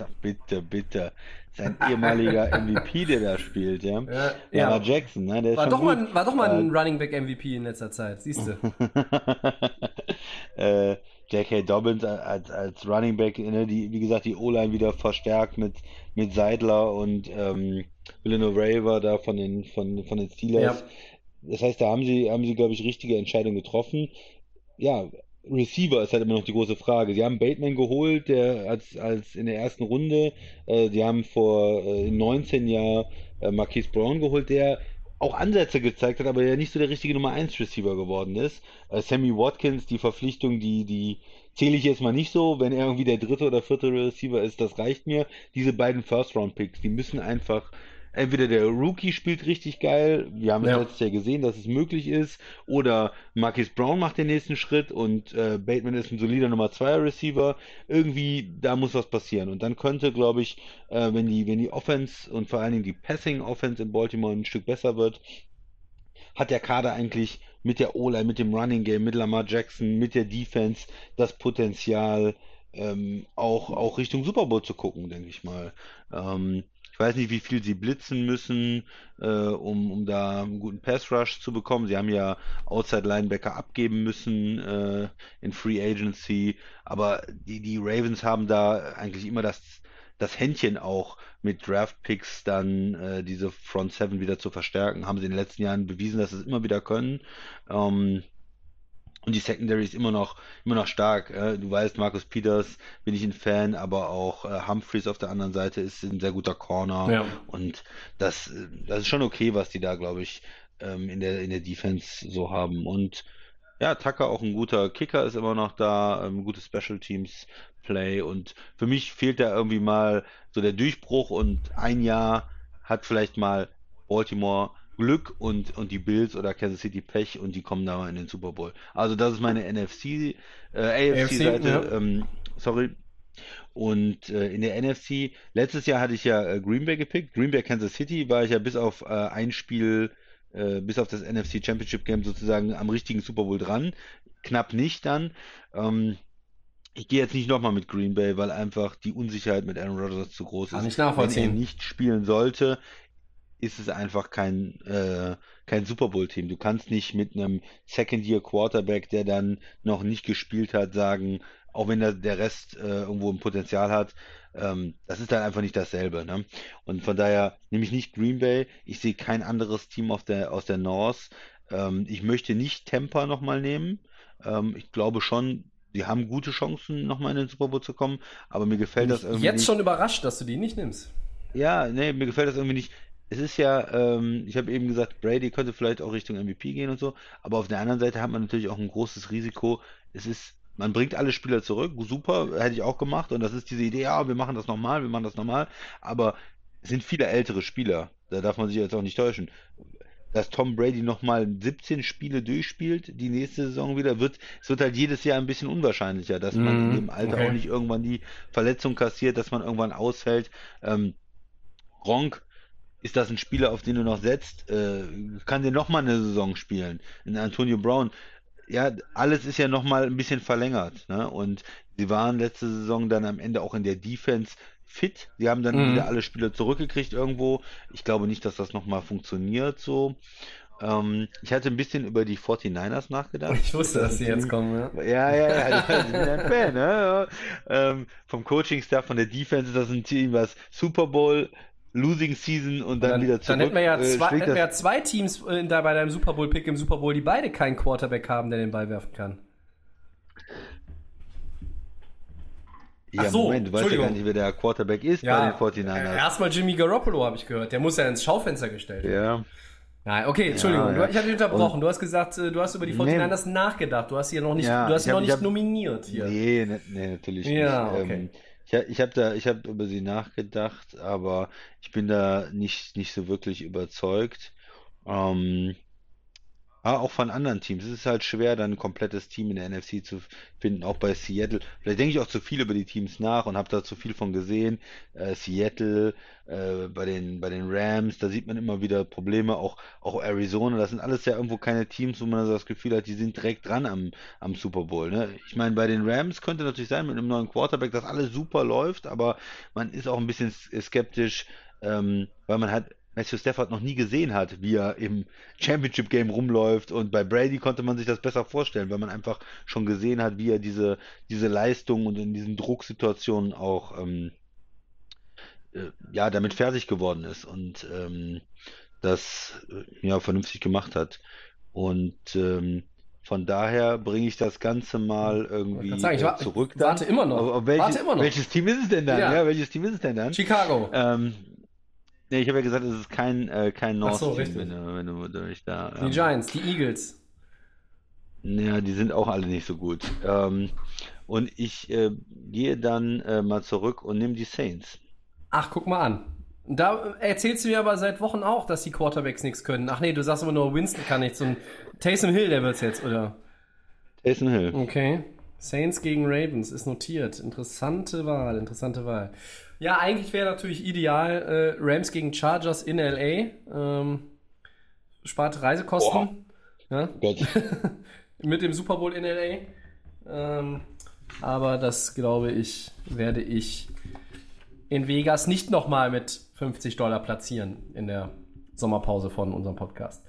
[LAUGHS] bitte, bitte. Sein ehemaliger [LAUGHS] MVP, der da spielt, ja. Ja, Lamar Jackson, ne? Der ist War doch, mal, war doch mal ein Äh, Running Back MVP in letzter Zeit, siehst du. [LAUGHS] äh, J.K. Dobbins als, als Running Back, ne, die, wie gesagt, die O-Line wieder verstärkt mit, mit Seidler und ähm, Villanueva da von den, von, von den Steelers. Das heißt, da haben sie, haben sie, glaube ich, richtige Entscheidungen getroffen. Ja, Receiver ist halt immer noch die große Frage. Sie haben Bateman geholt, der als, als in der ersten Runde, äh, die haben vor äh, 19 Jahren äh, Marquise Brown geholt, der auch Ansätze gezeigt hat, aber der nicht so der richtige Nummer 1 Receiver geworden ist. Äh, Sammy Watkins, die Verpflichtung, die, die zähle ich jetzt mal nicht so. Wenn er irgendwie der dritte oder vierte Receiver ist, das reicht mir. Diese beiden First-Round-Picks, die müssen einfach Entweder der Rookie spielt richtig geil, wir haben es Ja. letztes Jahr gesehen, dass es möglich ist, oder Marquise Brown macht den nächsten Schritt und äh, Bateman ist ein solider Nummer 2 Receiver. Irgendwie, da muss was passieren. Und dann könnte, glaube ich, äh, wenn die, wenn die Offense und vor allen Dingen die Passing Offense in Baltimore ein Stück besser wird, hat der Kader eigentlich mit der O-Line, mit dem Running Game, mit Lamar Jackson, mit der Defense das Potenzial, ähm, auch, auch Richtung Super Bowl zu gucken, denke ich mal. Ähm, weiß nicht, wie viel sie blitzen müssen, äh, um, um da einen guten Pass Rush zu bekommen. Sie haben ja Outside Linebacker abgeben müssen äh, in Free Agency, aber die, die Ravens haben da eigentlich immer das, das Händchen auch mit Draft Picks dann äh, diese Front Seven wieder zu verstärken. Haben sie in den letzten Jahren bewiesen, dass sie es immer wieder können. Ähm, und die Secondary ist immer noch, immer noch stark. Äh, du weißt, Marcus Peters bin ich ein Fan, aber auch äh, Humphreys auf der anderen Seite ist ein sehr guter Corner. Ja. Und das, das ist schon okay, was die da, glaube ich, ähm, in der, in der Defense so haben. Und ja, Tucker auch ein guter Kicker ist immer noch da, ähm, gutes Special Teams Play. Und für mich fehlt da irgendwie mal so der Durchbruch und ein Jahr hat vielleicht mal Baltimore Glück und, und die Bills oder Kansas City Pech und die kommen da mal in den Super Bowl. Also das ist meine NFC, äh, AFC-Seite. ja. Ähm, sorry, Und äh, in der NFC, letztes Jahr hatte ich ja äh, Green Bay gepickt. Green Bay Kansas City war ich ja bis auf äh, ein Spiel, äh, bis auf das NFC Championship Game sozusagen am richtigen Super Bowl dran. Knapp nicht dann. Ähm, ich gehe jetzt nicht nochmal mit Green Bay, weil einfach die Unsicherheit mit Aaron Rodgers zu groß Kann ist. ich nachvollziehen. Wenn er nicht spielen sollte, ist es einfach kein, äh, kein Super Bowl-Team. Du kannst nicht mit einem Second-Year-Quarterback, der dann noch nicht gespielt hat, sagen, auch wenn der, der Rest äh, irgendwo ein Potenzial hat, ähm, das ist dann einfach nicht dasselbe. Ne? Und von daher nehme ich nicht Green Bay. Ich sehe kein anderes Team auf der, aus der North. Ähm, ich möchte nicht Tampa nochmal nehmen. Ähm, ich glaube schon, sie haben gute Chancen, nochmal in den Super Bowl zu kommen, aber mir gefällt das irgendwie Jetzt nicht. schon überrascht, dass du die nicht nimmst. Ja, nee, mir gefällt das irgendwie nicht. Es ist ja, ähm, ich habe eben gesagt, Brady könnte vielleicht auch Richtung MVP gehen und so, aber auf der anderen Seite hat man natürlich auch ein großes Risiko. Es ist, man bringt alle Spieler zurück, super, hätte ich auch gemacht und das ist diese Idee, ja, wir machen das nochmal, wir machen das nochmal, aber es sind viele ältere Spieler, da darf man sich jetzt auch nicht täuschen. Dass Tom Brady nochmal 17 Spiele durchspielt, die nächste Saison wieder, wird, es wird halt jedes Jahr ein bisschen unwahrscheinlicher, dass man in Mhm, dem Alter okay. auch nicht irgendwann die Verletzung kassiert, dass man irgendwann ausfällt. Ähm, Gronk, ist das ein Spieler, auf den du noch setzt? Äh, kann der nochmal eine Saison spielen? In Antonio Brown, ja, alles ist ja nochmal ein bisschen verlängert. Ne? Und sie waren letzte Saison dann am Ende auch in der Defense fit. Sie haben dann Mhm. wieder alle Spieler zurückgekriegt irgendwo. Ich glaube nicht, dass das nochmal funktioniert so. Ähm, ich hatte ein bisschen über die 49ers nachgedacht. Ich wusste, dass sie jetzt kommen, ja. Ja, ja, ja, ich bin ein Fan, ne? Ja. [LAUGHS] Ähm, vom Coaching-Staff, von der Defense ist das ein Team, was Super Bowl, Losing Season und dann, Dann, wieder dann zurück. hätten wir ja äh, zwei, hätten wir ja zwei Teams äh, da bei deinem Super Bowl-Pick im Super Bowl, die beide keinen Quarterback haben, der den Ball werfen kann. ja, Ach so, Moment, du weißt ja gar nicht, wer der Quarterback ist bei den 49ers. Erstmal Jimmy Garoppolo, habe ich gehört. Der muss ja ins Schaufenster gestellt werden. Ja. Nein, okay, Entschuldigung, ja. du, ich hatte dich unterbrochen. Du hast gesagt, äh, du hast über die 49ers nachgedacht. Du hast hier noch nicht, Ja, du hast hab- noch ich nicht hab- nominiert hier. Nee, ne, nee, natürlich Ja, nicht. okay. Ähm, ich ich habe da, ich habe über sie nachgedacht, aber ich bin da nicht, nicht so wirklich überzeugt. Ähm, auch von anderen Teams. Es ist halt schwer, dann ein komplettes Team in der NFC zu finden, auch bei Seattle. Vielleicht denke ich auch zu viel über die Teams nach und habe da zu viel von gesehen. Äh, Seattle, äh, bei den, bei den Rams, da sieht man immer wieder Probleme, auch, auch Arizona, das sind alles ja irgendwo keine Teams, wo man so das Gefühl hat, die sind direkt dran am, am Super Bowl. Ne? Ich meine, bei den Rams könnte natürlich sein, mit einem neuen Quarterback, dass alles super läuft, aber man ist auch ein bisschen skeptisch, ähm, weil man hat Matthew Stafford noch nie gesehen hat, wie er im Championship Game rumläuft und bei Brady konnte man sich das besser vorstellen, weil man einfach schon gesehen hat, wie er diese, diese Leistung und in diesen Drucksituationen auch ähm, äh, ja, damit fertig geworden ist und ähm, das äh, ja vernünftig gemacht hat. Und ähm, von daher bringe ich das Ganze mal irgendwie sagen, ich äh, zurück warte immer noch. Auf, auf welches, Warte immer noch. welches Team ist es denn dann? Ja. Ja, welches Team ist es denn dann? Chicago. Ähm, nee, ich habe ja gesagt, es ist kein, äh, kein Ach so, richtig. wenn du, wenn du, wenn du mich da. Die Ähm, Giants, die Eagles. ja, die sind auch alle nicht so gut. Ähm, und ich äh, gehe dann äh, mal zurück und nehme die Saints. Ach, guck mal an. Da erzählst du mir aber seit Wochen auch, dass die Quarterbacks nichts können. Ach nee, du sagst immer nur, Winston kann nichts. Und Taysom Hill, der wird's jetzt, oder? Taysom Hill. Okay. Saints gegen Ravens ist notiert. Interessante Wahl, interessante Wahl. Ja, eigentlich wäre natürlich ideal äh, Rams gegen Chargers in LA. Ähm, spart Reisekosten. Ja, Gott. [LAUGHS] mit dem Super Bowl in LA. Ähm, aber das, glaube ich, werde ich in Vegas nicht nochmal mit 50 Dollar platzieren in der Sommerpause von unserem Podcast.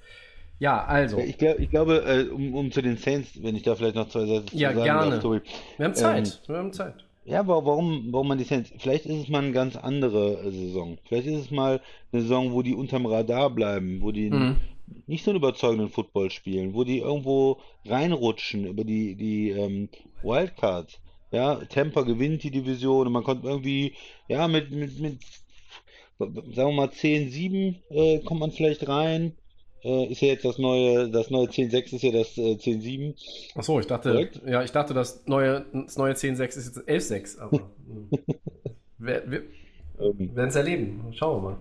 Ja, also, Ich, glaub, ich glaube, äh, um, um zu den Saints, wenn ich da vielleicht noch zwei Sätze zu Ja, sagen gerne. darf, Tobi. wir haben Zeit. ähm, wir haben Zeit. Ja, aber warum, warum man die Saints? Vielleicht ist es mal eine ganz andere äh, Saison. Vielleicht ist es mal eine Saison, wo die unterm Radar bleiben, wo die Mhm. nicht so einen überzeugenden Football spielen, wo die irgendwo reinrutschen über die, die ähm, Wildcards. Ja, Tampa gewinnt die Division und man kommt irgendwie, ja, mit, mit, mit sagen wir mal 10-7 äh, kommt man vielleicht rein. Äh, ist ja jetzt das neue, das neue 10-6 ist ja das äh, 10-7. Ach so, ich dachte, Korrekt? ja, ich dachte, das neue, das neue 10.6 ist jetzt 11.6, aber [LAUGHS] hm. wir, wir Ähm, werden es erleben. Schauen wir mal.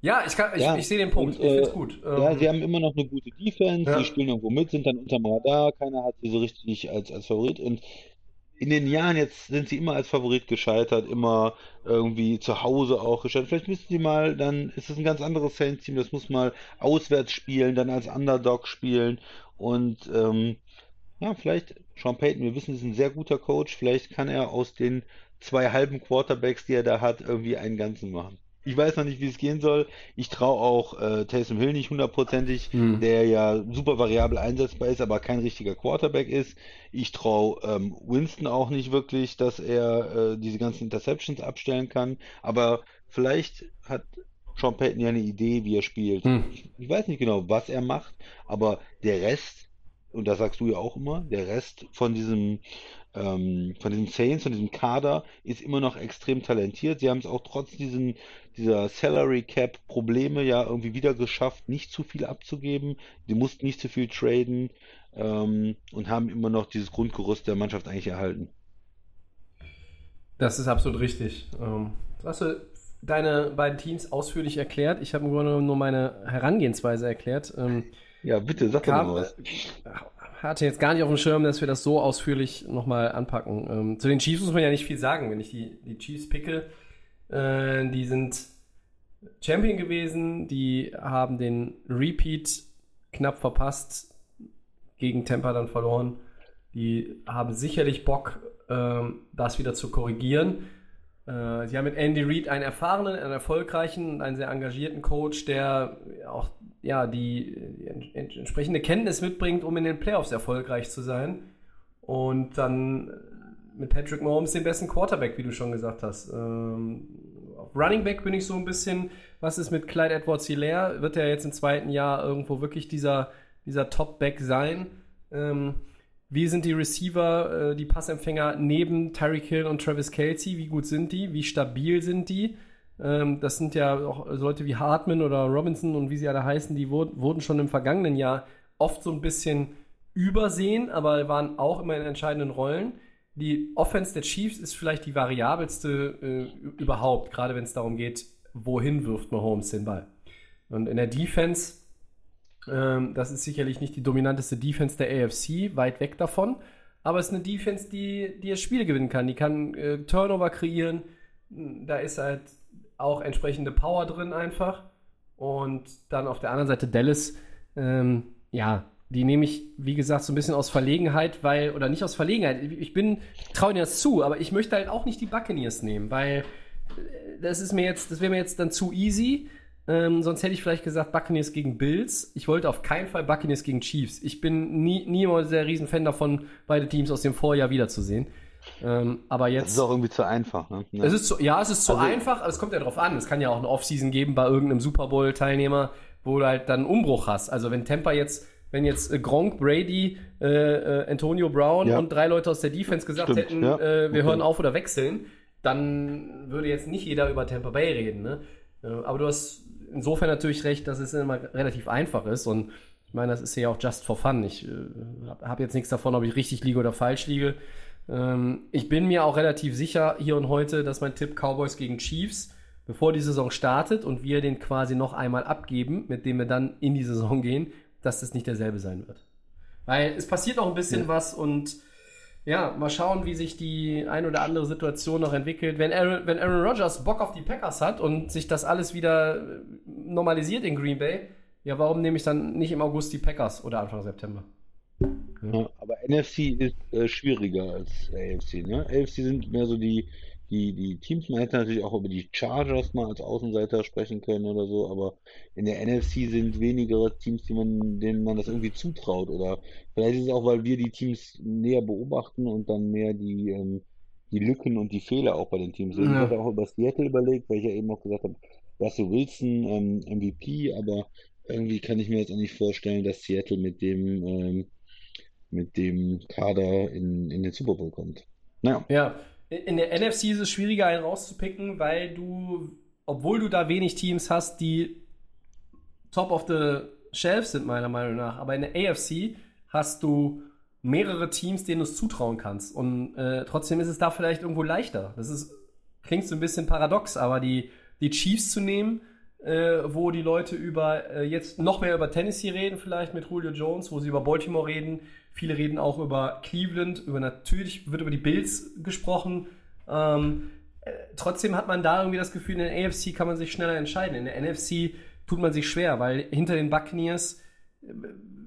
Ja, ich, kann, ich, Ja, ich sehe den Punkt. und, ich finde es äh, gut. Ja, Ähm, sie haben immer noch eine gute Defense, Ja. sie spielen irgendwo mit, sind dann unterm Radar, keiner hat sie so richtig als, als Favorit und in den Jahren jetzt sind sie immer als Favorit gescheitert, immer irgendwie zu Hause auch gescheitert. Vielleicht müssen sie mal, dann ist es ein ganz anderes Saints-Team, das muss mal auswärts spielen, dann als Underdog spielen und ähm, ja, vielleicht Sean Payton, wir wissen, ist ein sehr guter Coach, vielleicht kann er aus den zwei halben Quarterbacks, die er da hat, irgendwie einen ganzen machen. Ich weiß noch nicht, wie es gehen soll. Ich traue auch äh, Taysom Hill nicht hundertprozentig, Hm. der ja super variabel einsetzbar ist, aber kein richtiger Quarterback ist. Ich traue ähm, Winston auch nicht wirklich, dass er äh, diese ganzen Interceptions abstellen kann. Aber vielleicht hat Sean Payton ja eine Idee, wie er spielt. Hm. Ich, ich weiß nicht genau, was er macht, aber der Rest, und das sagst du ja auch immer, der Rest von diesem ähm, von diesem Saints, von diesem Kader ist immer noch extrem talentiert. Sie haben es auch trotz diesen, dieser Salary Cap Probleme ja irgendwie wieder geschafft, nicht zu viel abzugeben. Die mussten nicht zu viel traden ähm, und haben immer noch dieses Grundgerüst der Mannschaft eigentlich erhalten. Das ist absolut richtig. Ähm, du hast du deine beiden Teams ausführlich erklärt. Ich habe im Grunde genommen nur meine Herangehensweise erklärt. Ähm, Ja, bitte, sag doch Kam- mal was. Hatte jetzt gar nicht auf dem Schirm, dass wir das so ausführlich nochmal anpacken. Ähm, zu den Chiefs muss man ja nicht viel sagen, wenn ich die, die Chiefs picke. Äh, die sind Champion gewesen, die haben den Repeat knapp verpasst, gegen Tampa dann verloren. Die haben sicherlich Bock, ähm, das wieder zu korrigieren. Äh, sie haben mit Andy Reid einen erfahrenen, einen erfolgreichen und einen sehr engagierten Coach, der auch ja, die, die en- en- entsprechende Kenntnis mitbringt, um in den Playoffs erfolgreich zu sein. Und dann äh, mit Patrick Mahomes den besten Quarterback, wie du schon gesagt hast. Ähm, Running Back bin ich so ein bisschen, was ist mit Clyde Edwards Hilaire? Wird er jetzt im zweiten Jahr irgendwo wirklich dieser, dieser Top-Back sein? Ähm, wie sind die Receiver, äh, die Passempfänger neben Tyreek Hill und Travis Kelsey? Wie gut sind die? Wie stabil sind die? Ähm, das sind ja auch Leute wie Hartman oder Robinson und wie sie alle heißen, die wurden, wurden schon im vergangenen Jahr oft so ein bisschen übersehen, aber waren auch immer in entscheidenden Rollen. Die Offense der Chiefs ist vielleicht die variabelste äh, überhaupt, gerade wenn es darum geht, wohin wirft Mahomes den Ball. Und in der Defense, ähm, das ist sicherlich nicht die dominanteste Defense der AFC, weit weg davon, aber es ist eine Defense, die, die das Spiel gewinnen kann. Die kann äh, Turnover kreieren, da ist halt auch entsprechende Power drin einfach. Und dann auf der anderen Seite Dallas, ähm, ja, die nehme ich, wie gesagt, so ein bisschen aus Verlegenheit, weil, oder nicht aus Verlegenheit, ich bin, traue ihnen das zu, aber ich möchte halt auch nicht die Buccaneers nehmen, weil äh, das ist mir jetzt, das wäre mir jetzt dann zu easy. Ähm, sonst hätte ich vielleicht gesagt Buccaneers gegen Bills. Ich wollte auf keinen Fall Buccaneers gegen Chiefs. Ich bin nie, nie immer sehr riesen Fan davon, beide Teams aus dem Vorjahr wiederzusehen. Ähm, aber Das jetzt. ist auch irgendwie zu einfach, ne? Ja. Es ist zu, ja, es ist zu Also- einfach, aber es kommt ja drauf an. Es kann ja auch eine Offseason geben bei irgendeinem Super Bowl-Teilnehmer, wo du halt dann einen Umbruch hast. Also wenn Tampa jetzt, wenn jetzt äh, Gronk, Brady, äh, äh, Antonio Brown Ja. und drei Leute aus der Defense gesagt Stimmt, hätten, ja. äh, wir Okay. hören auf oder wechseln, dann würde jetzt nicht jeder über Tampa Bay reden. Ne? Äh, aber du hast insofern natürlich recht, dass es immer relativ einfach ist und ich meine, das ist ja auch just for fun. Ich äh, habe hab jetzt nichts davon, ob ich richtig liege oder falsch liege. Ähm, ich bin mir auch relativ sicher hier und heute, dass mein Tipp Cowboys gegen Chiefs, bevor die Saison startet und wir den quasi noch einmal abgeben, mit dem wir dann in die Saison gehen, dass das nicht derselbe sein wird. Weil es passiert auch ein bisschen Ja. was und ja, mal schauen, wie sich die ein oder andere Situation noch entwickelt. Wenn Aaron, wenn Aaron Rodgers Bock auf die Packers hat und sich das alles wieder äh, normalisiert in Green Bay, ja, warum nehme ich dann nicht im August die Packers oder Anfang September? Ja, aber NFC ist äh, schwieriger als AFC, ne? AFC sind mehr so die, die, die Teams. Man hätte natürlich auch über die Chargers mal als Außenseiter sprechen können oder so, aber in der NFC sind weniger Teams, die man, denen man das irgendwie zutraut. Oder vielleicht ist es auch, weil wir die Teams näher beobachten und dann mehr die, ähm, die Lücken und die Fehler auch bei den Teams sehen. Ich Ja. hatte auch über Seattle überlegt, weil ich ja eben auch gesagt habe, Russell Wilson, ähm, MVP, aber irgendwie kann ich mir jetzt auch nicht vorstellen, dass Seattle mit dem, ähm, mit dem Kader in, in den Super Bowl kommt. Naja, Ja, in der NFC ist es schwieriger, einen rauszupicken, weil du, obwohl du da wenig Teams hast, die top of the shelf sind, meiner Meinung nach, aber in der AFC hast du mehrere Teams, denen du es zutrauen kannst. Und äh, trotzdem ist es da vielleicht irgendwo leichter. Das ist, klingt so ein bisschen paradox, aber die, die Chiefs zu nehmen, äh, wo die Leute über äh, jetzt noch mehr über Tennessee reden, vielleicht mit Julio Jones, wo sie über Baltimore reden. Viele reden auch über Cleveland, über natürlich wird über die Bills gesprochen. Ähm, äh, trotzdem hat man da irgendwie das Gefühl, in der AFC kann man sich schneller entscheiden. In der NFC tut man sich schwer, weil hinter den Buccaneers, äh,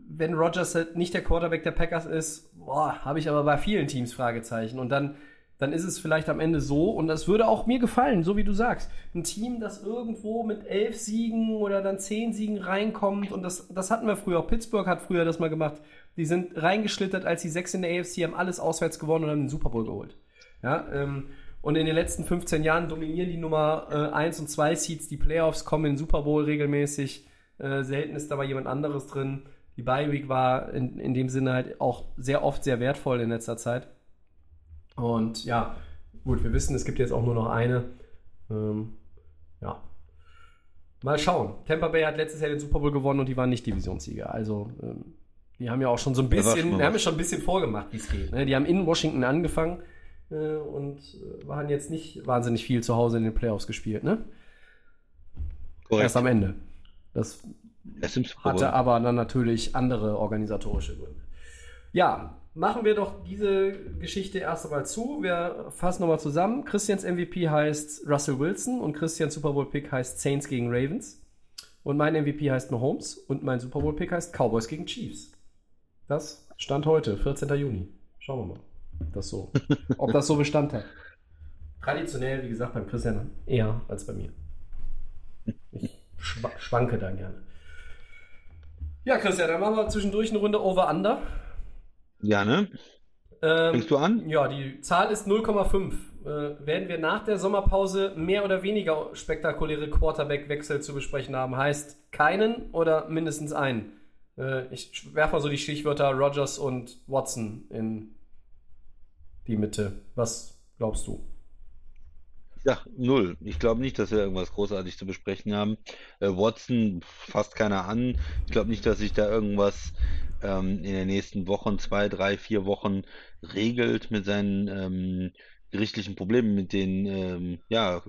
wenn Rodgers halt nicht der Quarterback der Packers ist, habe ich aber bei vielen Teams Fragezeichen. Und dann dann ist es vielleicht am Ende so, und das würde auch mir gefallen, so wie du sagst, ein Team, das irgendwo mit elf Siegen oder dann zehn Siegen reinkommt, und das, das hatten wir früher, auch Pittsburgh hat früher das mal gemacht, die sind reingeschlittert, als die sechs in der AFC haben alles auswärts gewonnen und haben den Super Bowl geholt. Ja, ähm, und in den letzten 15 Jahren dominieren die Nummer äh, 1 und 2 Seeds die Playoffs, kommen in den Super Bowl regelmäßig. Äh, selten ist dabei jemand anderes drin. Die Bye Week war in, in dem Sinne halt auch sehr oft sehr wertvoll in letzter Zeit. Und ja, gut, wir wissen, es gibt jetzt auch nur noch eine. Ähm, ja. Mal schauen. Tampa Bay hat letztes Jahr den Super Bowl gewonnen und die waren nicht Divisionssieger. Also, ähm, die haben ja auch schon so ein bisschen, die haben ja schon ein bisschen vorgemacht, wie es geht. Ne? Die haben in Washington angefangen äh, und äh, waren jetzt nicht wahnsinnig viel zu Hause in den Playoffs gespielt, ne? Korrekt. Erst am Ende. Das hatte aber dann natürlich andere organisatorische Gründe. Ja, machen wir doch diese Geschichte erst einmal zu. Wir fassen nochmal zusammen. Christians MVP heißt Russell Wilson und Christians Super Bowl Pick heißt Saints gegen Ravens. Und mein MVP heißt Mahomes und mein Super Bowl Pick heißt Cowboys gegen Chiefs. Das stand heute, 14. Juni. Schauen wir mal, das so, [LAUGHS] ob das so Bestand hat. Traditionell, wie gesagt, beim Christian eher als bei mir. Ich schwanke da gerne. Ja, Christian, dann machen wir zwischendurch eine Runde Over-Under. Ja, ne? Ähm, Fängst du an? Ja, die Zahl ist 0,5. Äh, werden wir nach der Sommerpause mehr oder weniger spektakuläre Quarterback-Wechsel zu besprechen haben? Heißt keinen oder mindestens einen? Äh, ich werfe mal so die Stichwörter Rogers und Watson in die Mitte. Was glaubst du? Ja, null. Ich glaube nicht, dass wir irgendwas großartig zu besprechen haben. Äh, Watson fasst keiner an. Ich glaube nicht, dass sich da irgendwas ähm, in den nächsten Wochen, zwei, drei, vier Wochen regelt mit seinen ähm, gerichtlichen Problemen, mit den ähm, ja,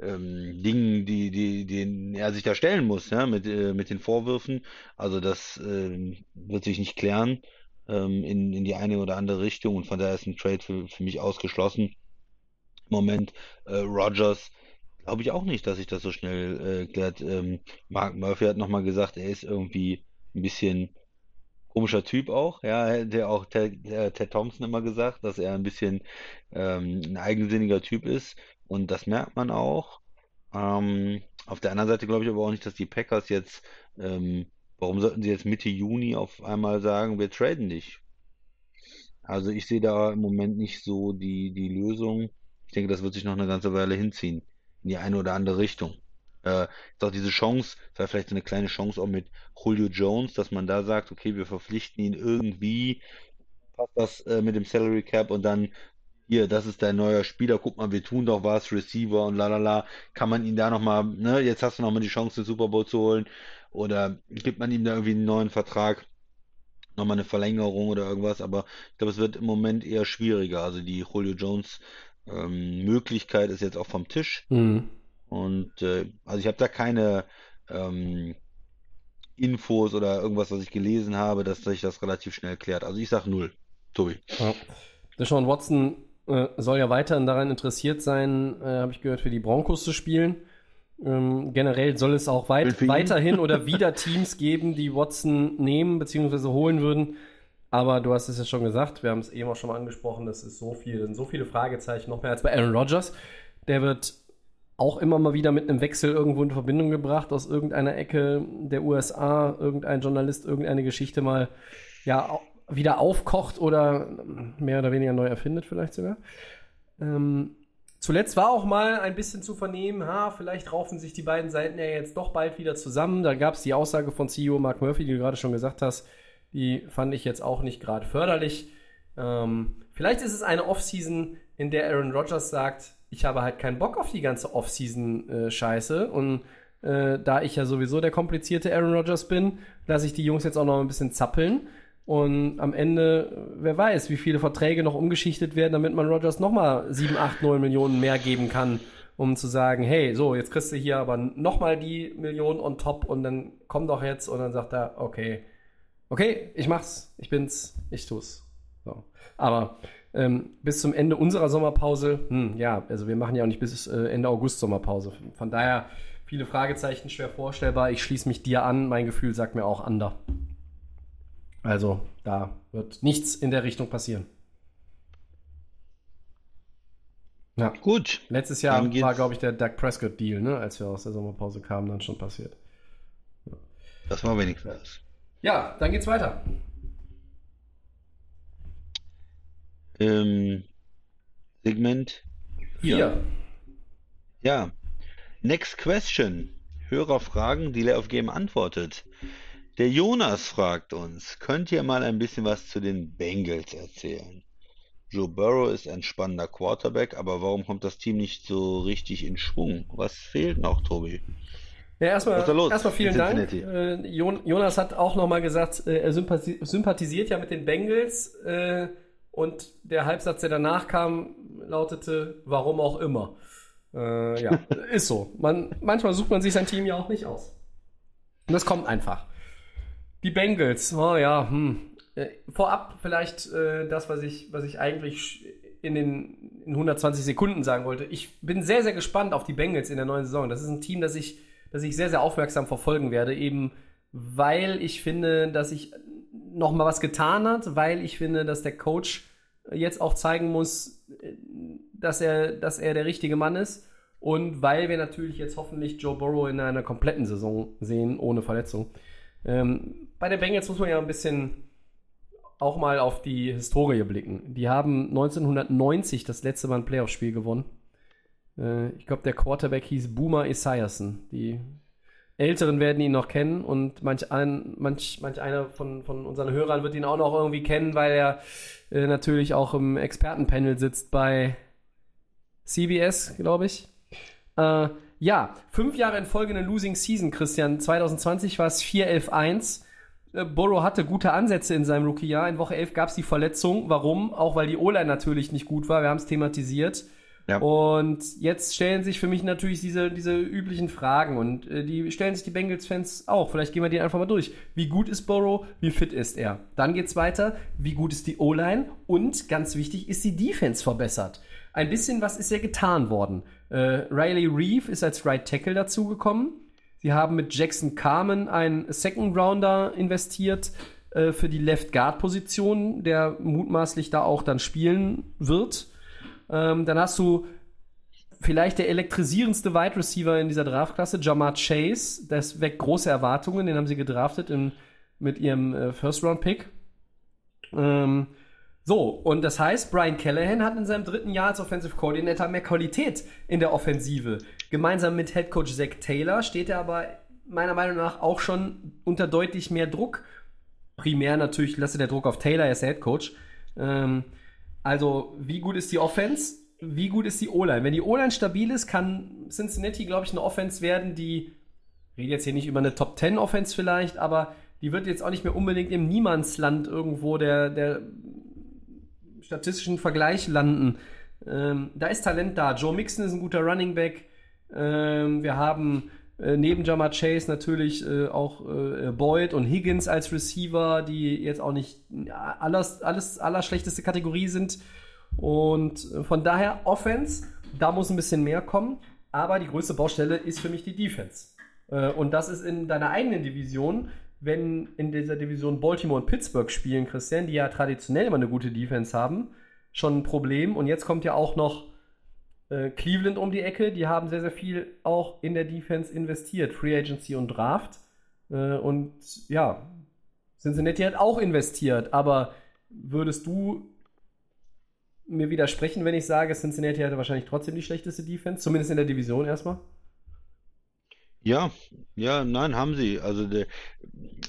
ähm, Dingen, die, die, denen er sich da stellen muss, ja, mit, äh, mit den Vorwürfen. Also das äh, wird sich nicht klären ähm, in, in die eine oder andere Richtung und von daher ist ein Trade für, für mich ausgeschlossen. Moment, äh, Rogers glaube ich auch nicht, dass sich das so schnell äh, klärt. Ähm, Mark Murphy hat nochmal gesagt, er ist irgendwie ein bisschen komischer Typ auch, ja, der auch Ted, äh, Ted Thompson immer gesagt, dass er ein bisschen ähm, ein eigensinniger Typ ist und das merkt man auch. Ähm, auf der anderen Seite glaube ich aber auch nicht, dass die Packers jetzt, ähm, warum sollten sie jetzt Mitte Juni auf einmal sagen, wir traden dich? Also ich sehe da im Moment nicht so die, die Lösung. Ich denke, das wird sich noch eine ganze Weile hinziehen, in die eine oder andere Richtung. Äh, ist diese Chance, das wäre vielleicht so eine kleine Chance auch mit Julio Jones, dass man da sagt, okay, wir verpflichten ihn irgendwie, passt das äh, mit dem Salary Cap und dann hier, das ist dein neuer Spieler, guck mal, wir tun doch was, Receiver und lalala, kann man ihn da nochmal, ne, jetzt hast du nochmal die Chance, den Super Bowl zu holen. Oder gibt man ihm da irgendwie einen neuen Vertrag, nochmal eine Verlängerung oder irgendwas, aber ich glaube, es wird im Moment eher schwieriger, also die Julio Jones ähm, Möglichkeit ist jetzt auch vom Tisch. Mhm. Und äh, also ich habe da keine ähm, Infos oder irgendwas, was ich gelesen habe, dass sich das relativ schnell klärt. Also ich sage null. Tobi. Ja. Deshaun Watson äh, soll ja weiterhin daran interessiert sein, äh, habe ich gehört, für die Broncos zu spielen. Ähm, generell soll es auch weit, weiterhin oder wieder Teams geben, die Watson nehmen bzw. holen würden. Aber du hast es ja schon gesagt, wir haben es eben auch schon mal angesprochen, das ist so viel, so viele Fragezeichen, noch mehr als bei Aaron Rodgers. Der wird auch immer mal wieder mit einem Wechsel irgendwo in Verbindung gebracht, aus irgendeiner Ecke der USA, irgendein Journalist irgendeine Geschichte mal ja wieder aufkocht oder mehr oder weniger neu erfindet, vielleicht sogar. Ähm, zuletzt war auch mal ein bisschen zu vernehmen, ha, vielleicht raufen sich die beiden Seiten ja jetzt doch bald wieder zusammen. Da gab es die Aussage von CEO Mark Murphy, die du gerade schon gesagt hast, die fand ich jetzt auch nicht gerade förderlich. Ähm, vielleicht ist es eine Offseason, in der Aaron Rodgers sagt, ich habe halt keinen Bock auf die ganze Off-Season-Scheiße. Äh, und äh, da ich ja sowieso der komplizierte Aaron Rodgers bin, lasse ich die Jungs jetzt auch noch ein bisschen zappeln. Und am Ende, wer weiß, wie viele Verträge noch umgeschichtet werden, damit man Rodgers nochmal 7, 8, 9 Millionen mehr geben kann. um zu sagen, hey, so, jetzt kriegst du hier aber nochmal die Million on top und dann komm doch jetzt und dann sagt er, okay, okay, ich mach's, ich bin's, ich tu's. So. Aber ähm, bis zum Ende unserer Sommerpause, hm, ja, also wir machen ja auch nicht bis äh, Ende August Sommerpause. Von daher viele Fragezeichen, schwer vorstellbar. Ich schließe mich dir an, mein Gefühl sagt mir auch ander. Also da wird nichts in der Richtung passieren. Ja. Gut. Letztes Jahr war, glaube ich, der Doug Prescott-Deal, ne, als wir aus der Sommerpause kamen, dann schon passiert. Ja. Das war wenigstens. Ja, dann geht's weiter. Ähm, Segment 4. Ja. Next question. Hörer fragen, die Layer of Game antwortet. Der Jonas fragt uns, könnt ihr mal ein bisschen was zu den Bengals erzählen? Joe Burrow ist ein spannender Quarterback, aber warum kommt das Team nicht so richtig in Schwung? Was fehlt noch, Tobi? Ja, erstmal, erstmal vielen Dank. Äh, Jonas hat auch nochmal gesagt, äh, er sympathisiert ja mit den Bengals äh, und der Halbsatz, der danach kam, lautete, warum auch immer. Äh, ja, [LAUGHS] ist so. Man, manchmal sucht man sich sein Team ja auch nicht aus. Und das kommt einfach. Die Bengals, oh ja, hm, äh, vorab vielleicht äh, das, was ich, was ich eigentlich in den in 120 Sekunden sagen wollte. Ich bin sehr, sehr gespannt auf die Bengals in der neuen Saison. Das ist ein Team, das ich, das ich sehr, sehr aufmerksam verfolgen werde, eben weil ich finde, dass sich noch mal was getan hat, weil ich finde, dass der Coach jetzt auch zeigen muss, dass er, dass er der richtige Mann ist. Und weil wir natürlich jetzt hoffentlich Joe Burrow in einer kompletten Saison sehen, ohne Verletzung. Ähm, bei den Bengals muss man ja ein bisschen auch mal auf die Historie blicken. Die haben 1990 das letzte Mal ein Playoff-Spiel gewonnen. Äh, ich glaube, der Quarterback hieß Boomer Esiason. Die Älteren werden ihn noch kennen und manch, ein, manch, manch einer von, von unseren Hörern wird ihn auch noch irgendwie kennen, weil er äh, natürlich auch im Expertenpanel sitzt bei CBS, glaube ich. Äh, ja, fünf Jahre in Folge eine Losing Season, Christian. 2020 war es 4-11-1. Äh, Burrow hatte gute Ansätze in seinem Rookie-Jahr. In Woche 11 gab es die Verletzung. Warum? Auch weil die O-Line natürlich nicht gut war. Wir haben es thematisiert. Ja. Und jetzt stellen sich für mich natürlich diese, diese üblichen Fragen und äh, die stellen sich die Bengals-Fans auch. Vielleicht gehen wir die einfach mal durch. Wie gut ist Burrow? Wie fit ist er? Dann geht's weiter. Wie gut ist die O-Line? Und ganz wichtig, ist die Defense verbessert? Ein bisschen was ist ja getan worden. Äh, Riley Reeve ist als Right Tackle dazugekommen. Sie haben mit Jackson Carmen einen Second Rounder investiert äh, für die Left Guard Position, der mutmaßlich da auch dann spielen wird. Ähm, dann hast du vielleicht der elektrisierendste Wide Receiver in dieser Draftklasse, Jamar Chase. Das weckt große Erwartungen. Den haben sie gedraftet in, mit ihrem äh, First Round Pick. Ähm, so, und das heißt, Brian Callahan hat in seinem dritten Jahr als Offensive Coordinator mehr Qualität in der Offensive. Gemeinsam mit Head Coach Zach Taylor steht er aber meiner Meinung nach auch schon unter deutlich mehr Druck. Primär natürlich lasse der Druck auf Taylor, er ist der Head Coach. Ähm, also, wie gut ist die Offense? Wie gut ist die O-Line? Wenn die O-Line stabil ist, kann Cincinnati, glaube ich, eine Offense werden, die, ich rede jetzt hier nicht über eine Top 10 Offense vielleicht, aber die wird jetzt auch nicht mehr unbedingt im Niemandsland irgendwo der, der statistischen Vergleich landen. Ähm, da ist Talent da. Joe Mixon ist ein guter Running Back. Ähm, wir haben äh, neben Jamar Chase natürlich äh, auch äh, Boyd und Higgins als Receiver, die jetzt auch nicht alles, alles allerschlechteste Kategorie sind. Und äh, von daher Offense, da muss ein bisschen mehr kommen. Aber die größte Baustelle ist für mich die Defense. Äh, und das ist in deiner eigenen Division wenn in dieser Division Baltimore und Pittsburgh spielen, Christian, die ja traditionell immer eine gute Defense haben, schon ein Problem. Und jetzt kommt ja auch noch äh, Cleveland um die Ecke. Die haben sehr, sehr viel auch in der Defense investiert. Free Agency und Draft. Äh, und ja, Cincinnati hat auch investiert. Aber würdest du mir widersprechen, wenn ich sage, Cincinnati hatte wahrscheinlich trotzdem die schlechteste Defense? Zumindest in der Division erstmal? Ja, ja, nein, haben sie. Also der,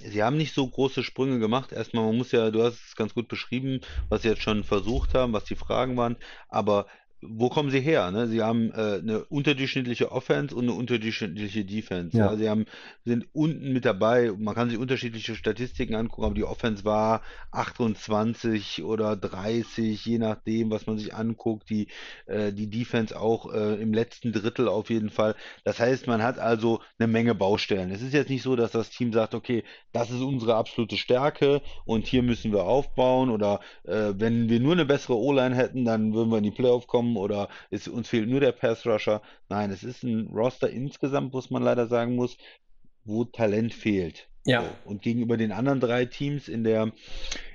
sie haben nicht so große Sprünge gemacht. Erstmal, man muss ja, du hast es ganz gut beschrieben, was sie jetzt schon versucht haben, was die Fragen waren. Aber wo kommen sie her? Ne? Sie haben äh, eine unterdurchschnittliche Offense und eine unterdurchschnittliche Defense. Ja. Ja, sie haben, sind unten mit dabei. Man kann sich unterschiedliche Statistiken angucken, aber die Offense war 28 oder 30, je nachdem, was man sich anguckt. Die, äh, die Defense auch äh, im letzten Drittel auf jeden Fall. Das heißt, man hat also eine Menge Baustellen. Es ist jetzt nicht so, dass das Team sagt, okay, das ist unsere absolute Stärke und hier müssen wir aufbauen oder äh, wenn wir nur eine bessere O-Line hätten, dann würden wir in die Playoff kommen oder es, uns fehlt nur der Pass Rusher. Nein, es ist ein Roster insgesamt, muss man leider sagen muss, wo Talent fehlt. Ja. So. Und gegenüber den anderen drei Teams in der,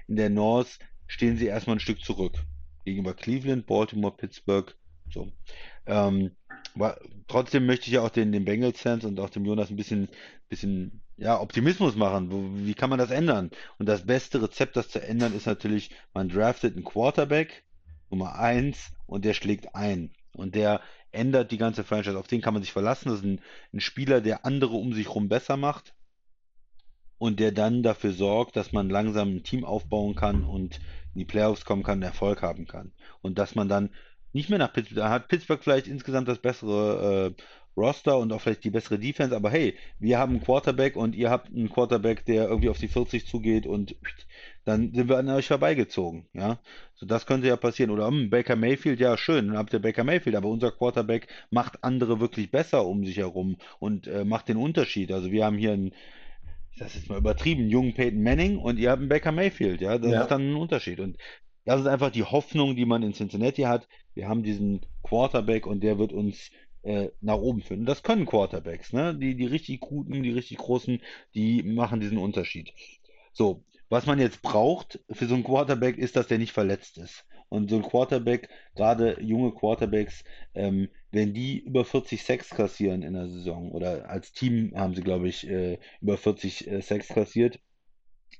in der North stehen sie erstmal ein Stück zurück. Gegenüber Cleveland, Baltimore, Pittsburgh. So. Ähm, aber trotzdem möchte ich ja auch den, den Bengals-Fans und auch dem Jonas ein bisschen, bisschen ja, Optimismus machen. Wie kann man das ändern? Und das beste Rezept, das zu ändern, ist natürlich, man draftet einen Quarterback, Nummer eins, und der schlägt ein. Und der ändert die ganze Franchise. Auf den kann man sich verlassen. Das ist ein, ein Spieler, der andere um sich herum besser macht und der dann dafür sorgt, dass man langsam ein Team aufbauen kann und in die Playoffs kommen kann, Erfolg haben kann. Und dass man dann nicht mehr nach Pittsburgh, hat Pittsburgh vielleicht insgesamt das bessere äh, Roster und auch vielleicht die bessere Defense, aber hey, wir haben einen Quarterback und ihr habt einen Quarterback, der irgendwie auf die 40 zugeht und dann sind wir an euch vorbeigezogen, ja. So, das könnte ja passieren. Oder hm, Baker Mayfield, ja schön, dann habt ihr Baker Mayfield, aber unser Quarterback macht andere wirklich besser um sich herum und äh, macht den Unterschied. Also wir haben hier einen, das ist mal übertrieben, einen jungen Peyton Manning und ihr habt einen Baker Mayfield, ja. Das Ja. ist dann ein Unterschied. Und das ist einfach die Hoffnung, die man in Cincinnati hat. Wir haben diesen Quarterback und der wird uns äh, nach oben führen. Das können Quarterbacks, ne? Die, die richtig guten, die richtig großen, die machen diesen Unterschied. So, was man jetzt braucht für so einen Quarterback ist, dass der nicht verletzt ist. Und so ein Quarterback, gerade junge Quarterbacks, ähm, wenn die über 40 Sacks kassieren in der Saison, oder als Team haben sie, glaube ich, äh, über 40 äh, Sacks kassiert,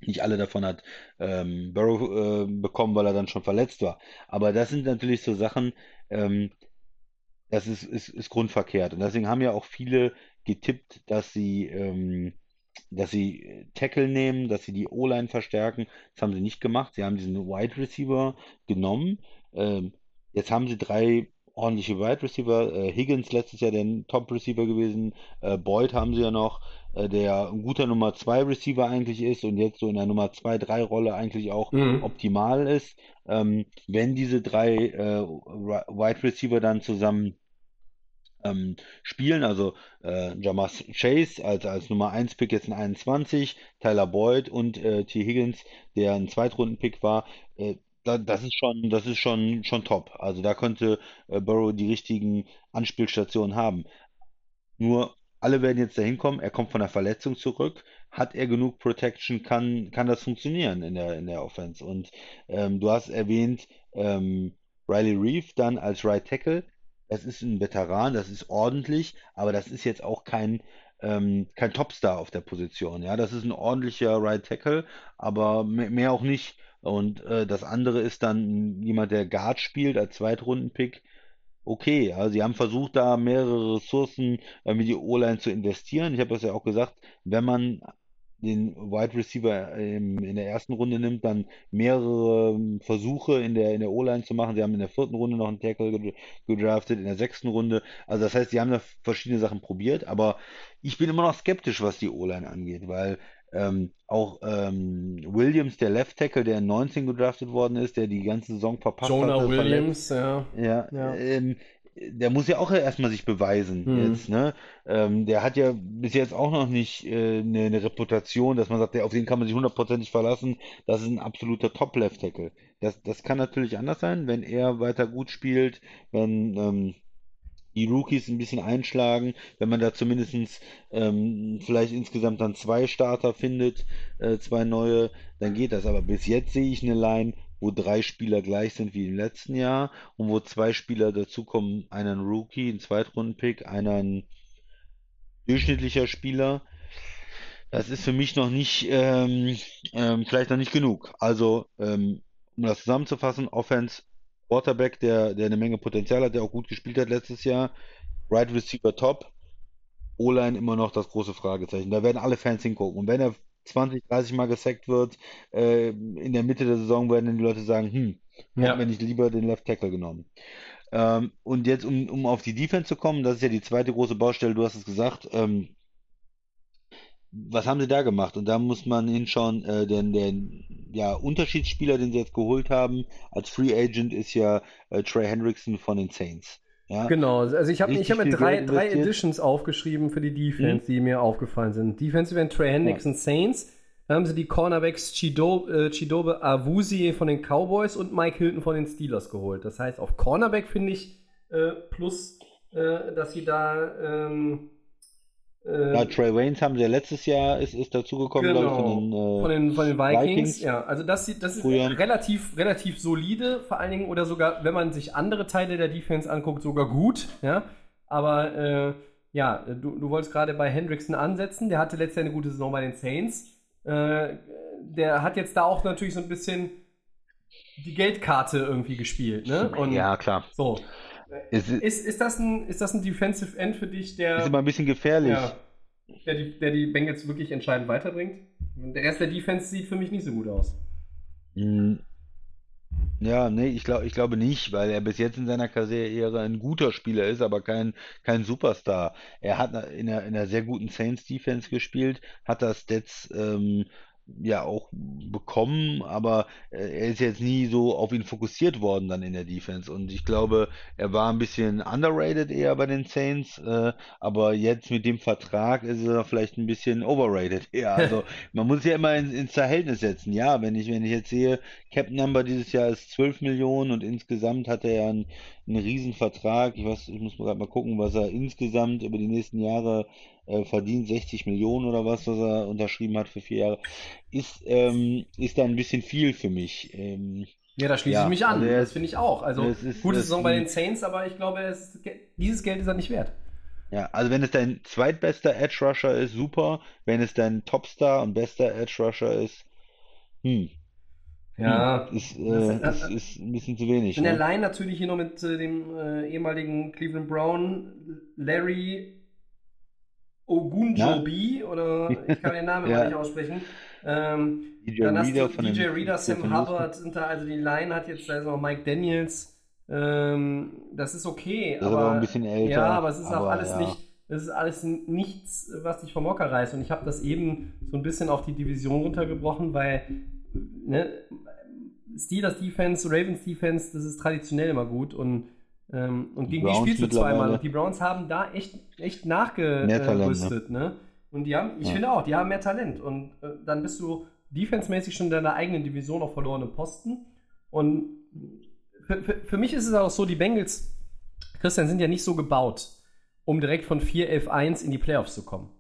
nicht alle davon hat ähm, Burrow äh, bekommen, weil er dann schon verletzt war. Aber das sind natürlich so Sachen, ähm, das ist, ist, ist grundverkehrt. Und deswegen haben ja auch viele getippt, dass sie, ähm, dass sie äh, Tackle nehmen, dass sie die O-Line verstärken. Das haben sie nicht gemacht. Sie haben diesen Wide Receiver genommen. Ähm, jetzt haben sie drei ordentliche Wide Receiver. Äh, Higgins letztes Jahr der Top Receiver gewesen. Äh, Boyd haben sie ja noch, äh, der ein guter Nummer 2 Receiver eigentlich ist und jetzt so in der Nummer 2, 3 Rolle eigentlich auch Mhm. optimal ist. Ähm, wenn diese drei äh, Wide Receiver dann zusammen ähm, spielen, also äh, Jamar Chase als, als Nummer 1 Pick jetzt in 21, Tyler Boyd und äh, T. Higgins, der ein Zweitrunden-Pick war, äh, da, das ist schon, das ist schon, schon top. Also da könnte äh, Burrow die richtigen Anspielstationen haben. Nur alle werden jetzt dahin kommen, er kommt von der Verletzung zurück. Hat er genug Protection, kann, kann das funktionieren in der, in der Offense. Und ähm, du hast erwähnt, ähm, Riley Reef dann als Right Tackle. Das ist ein Veteran, das ist ordentlich, aber das ist jetzt auch kein, ähm, kein Topstar auf der Position. Ja, das ist ein ordentlicher Right Tackle, aber me- mehr auch nicht. Und äh, das andere ist dann jemand, der Guard spielt als Zweitrunden-Pick. Okay, also sie haben versucht, da mehrere Ressourcen äh, mit die O-Line zu investieren. Ich habe das ja auch gesagt, wenn man den Wide Receiver ähm, in der ersten Runde nimmt, dann mehrere ähm, Versuche in der, in der O-Line zu machen. Sie haben in der vierten Runde noch einen Tackle gedra- gedraftet, in der sechsten Runde. Also das heißt, sie haben da verschiedene Sachen probiert, aber ich bin immer noch skeptisch, was die O-Line angeht, weil ähm, auch ähm, Williams, der Left Tackle, der in 19 gedraftet worden ist, der die ganze Saison verpasst Jonah hatte, verletzt, Williams, ja. ja, Ja. ähm, der muss ja auch erstmal sich beweisen Mhm. jetzt, ne? Ähm, der hat ja bis jetzt auch noch nicht äh, eine, eine Reputation, dass man sagt, der, auf den kann man sich hundertprozentig verlassen. Das ist ein absoluter Top-Left-Tackle. Das, das kann natürlich anders sein, wenn er weiter gut spielt, wenn ähm, die Rookies ein bisschen einschlagen, wenn man da zumindest ähm, vielleicht insgesamt dann zwei Starter findet, äh, zwei neue, dann geht das. Aber bis jetzt sehe ich eine Line, wo drei Spieler gleich sind wie im letzten Jahr und wo zwei Spieler dazukommen, einer ein Rookie, ein Zweitrunden-Pick, einer ein durchschnittlicher Spieler. Das ist für mich noch nicht, ähm, ähm, vielleicht noch nicht genug. Also, ähm, um das zusammenzufassen, Offense, Quarterback, der, der eine Menge Potenzial hat, der auch gut gespielt hat letztes Jahr, Right Receiver top, O-Line immer noch das große Fragezeichen. Da werden alle Fans hingucken. Und wenn er 20, 30 Mal gesackt wird, äh, in der Mitte der Saison werden die Leute sagen, hm, Ja. hätten wir nicht lieber den Left Tackle genommen. Ähm, und jetzt, um, um auf die Defense zu kommen, das ist ja die zweite große Baustelle, du hast es gesagt, ähm, was haben sie da gemacht? Und da muss man hinschauen, äh, denn der ja, Unterschiedsspieler, den sie jetzt geholt haben, als Free Agent ist ja äh, Trey Hendrickson von den Saints. Ja, Genau, also ich habe hab mir drei, drei. Editions aufgeschrieben für die Defense, Mhm. die mir aufgefallen sind. Defensive End Trey Hendrickson Saints, dann haben sie die Cornerbacks Chido, äh, Chidobe Awuzie von den Cowboys und Mike Hilton von den Steelers geholt. Das heißt, auf Cornerback finde ich äh, plus, äh, dass sie da ähm, äh, Ja, Trey Waynes haben sie ja letztes Jahr, ist, ist dazugekommen, glaube ich, von den, äh, von den, von den Vikings. Vikings. Ja, also das, sieht- das ist Früher. relativ, relativ solide, vor allen Dingen, oder sogar, wenn man sich andere Teile der Defense anguckt, sogar gut. Ja, aber äh, ja, du, du wolltest gerade bei Hendrickson ansetzen. Der hatte letztes Jahr eine gute Saison bei den Saints. Äh, der hat jetzt da auch natürlich so ein bisschen die Geldkarte irgendwie gespielt. Ne? Und ja, klar. so. Ist, Ist, ist, das ein, ist das ein Defensive End für dich, der. ist immer ein bisschen gefährlich. Ja. Der die, der die Bengals wirklich entscheidend weiterbringt. Der Rest der Defense sieht für mich nicht so gut aus. Mm, Ja, nee, ich glaube, ich glaube nicht, weil er bis jetzt in seiner Karriere ein guter Spieler ist, aber kein, kein Superstar. Er hat in einer, in einer sehr guten Saints Defense gespielt, hat das Stats ähm, ja auch bekommen, aber äh, er ist jetzt nie so auf ihn fokussiert worden dann in der Defense. Und ich glaube, er war ein bisschen underrated eher bei den Saints, äh, aber jetzt mit dem Vertrag ist er vielleicht ein bisschen overrated [LAUGHS] eher. Also [LAUGHS] man muss ja immer in, ins Verhältnis setzen. Ja, wenn ich, wenn ich jetzt sehe, Cap Number dieses Jahr ist 12 Millionen und insgesamt hat er ja einen, einen riesen Vertrag. Ich weiß, ich muss mal gerade mal gucken, was er insgesamt über die nächsten Jahre äh, verdient. 60 Millionen oder was, was er unterschrieben hat für vier Jahre. Ist, ähm, ist da ein bisschen viel für mich. Ähm, Ja, da schließe Ja, ich mich an. also das finde ich auch. Also, es ist- gute es- Saison bei den Saints, aber ich glaube, es, dieses Geld ist er nicht wert. ja, also wenn es dein zweitbester Edge Rusher ist, super. Wenn es dein Topstar und bester Edge Rusher ist, hm, Ja. hm, ist, Das- äh, ist, ist ein bisschen zu wenig. In der Ne? Line natürlich hier noch mit äh, dem äh, ehemaligen Cleveland Brown, Larry Ogunjobi, oder ich kann den Namen [LAUGHS] Ja. nicht aussprechen. Ähm, DJ dann hast Reader du von den DJ Reader, Sam. Hubbard sind da, also die Line hat jetzt, da ist noch Mike Daniels. Ähm, das ist okay, Das aber auch ein bisschen älter, Ja, aber es ist auch aber alles ja. nicht, es ist alles nichts, was dich vom Hocker reißt. Und ich habe das eben so ein bisschen auf die Division runtergebrochen, weil ne, Steelers Defense, Ravens Defense, das ist traditionell immer gut und ähm, und Die gegen die Browns spielst du zweimal. Und die Browns haben da echt, echt Talent, nachgerüstet, ne? Und die haben, ich Ja. finde auch, die haben mehr Talent. Und äh, dann bist du defensemäßig schon in deiner eigenen Division auf verlorene Posten. Und für, für, für mich ist es auch so, die Bengals, Christian, sind ja nicht so gebaut, um direkt von 4-11-1 in die Playoffs zu kommen.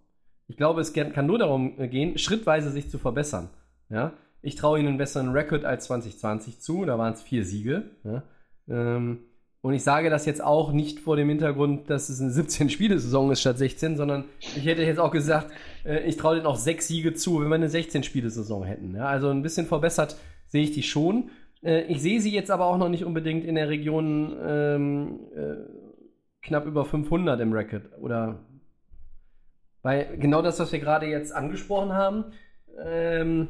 Ich glaube, es kann nur darum äh, gehen, schrittweise sich zu verbessern. Ja? Ich traue ihnen einen besseren Rekord als 2020 zu, da waren es vier Siege. Ja? Ähm, und ich sage das jetzt auch nicht vor dem Hintergrund, dass es eine 17-Spiele-Saison ist statt 16, sondern ich hätte jetzt auch gesagt, äh, ich traue denen auch sechs Siege zu, wenn wir eine 16-Spiele-Saison hätten. Also ein bisschen verbessert sehe ich die schon. Äh, ich sehe sie jetzt aber auch noch nicht unbedingt in der Region ähm, äh, knapp über 500 im Record. Oder weil genau das, was wir gerade jetzt angesprochen haben, ähm,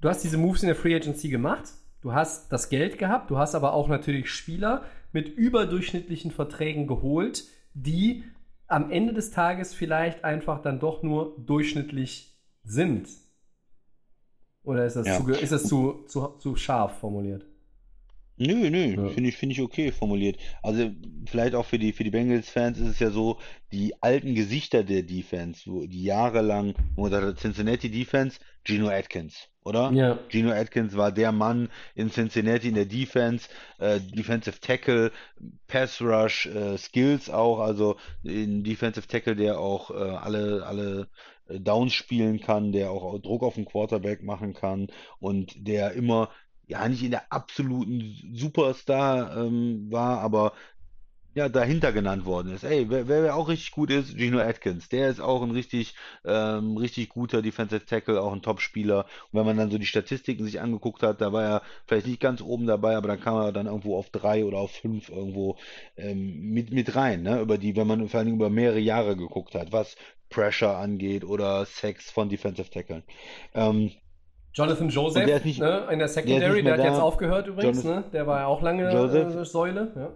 du hast diese Moves in der Free Agency gemacht, du hast das Geld gehabt, du hast aber auch natürlich Spieler mit überdurchschnittlichen Verträgen geholt, die am Ende des Tages vielleicht einfach dann doch nur durchschnittlich sind. Oder ist das, Ja. zu, ist das zu, zu, zu scharf formuliert? Nö, nö, Ja. finde ich, finde ich okay formuliert. Also vielleicht auch für die, für die Bengals-Fans ist es ja so, die alten Gesichter der Defense, wo die jahrelang, wo man sagt, Cincinnati Defense, Geno Atkins, oder? Ja. Geno Atkins war der Mann in Cincinnati in der Defense, äh, Defensive Tackle, Pass Rush, äh, Skills auch, also ein Defensive Tackle, der auch äh, alle, alle äh, Downs spielen kann, der auch Druck auf den Quarterback machen kann und der immer ja nicht in der absoluten Superstar ähm, war, aber ja dahinter genannt worden ist. Ey, wer, wer auch richtig gut ist, Geno Atkins. Der ist auch ein richtig, ähm, richtig guter Defensive Tackle, auch ein Top-Spieler. Und wenn man dann so die Statistiken sich angeguckt hat, da war er vielleicht nicht ganz oben dabei, aber dann kam er dann irgendwo auf drei oder auf fünf irgendwo ähm, mit, mit rein, ne? Über die, wenn man vor allen Dingen über mehrere Jahre geguckt hat, was Pressure angeht oder Sex von Defensive Tackeln. Ähm, Jonathan Joseph der nicht- ne, in der der Secondary, der, mehr hat jetzt da. aufgehört übrigens, Jonathan- ne? Der war ja auch lange äh, Säule. Ja.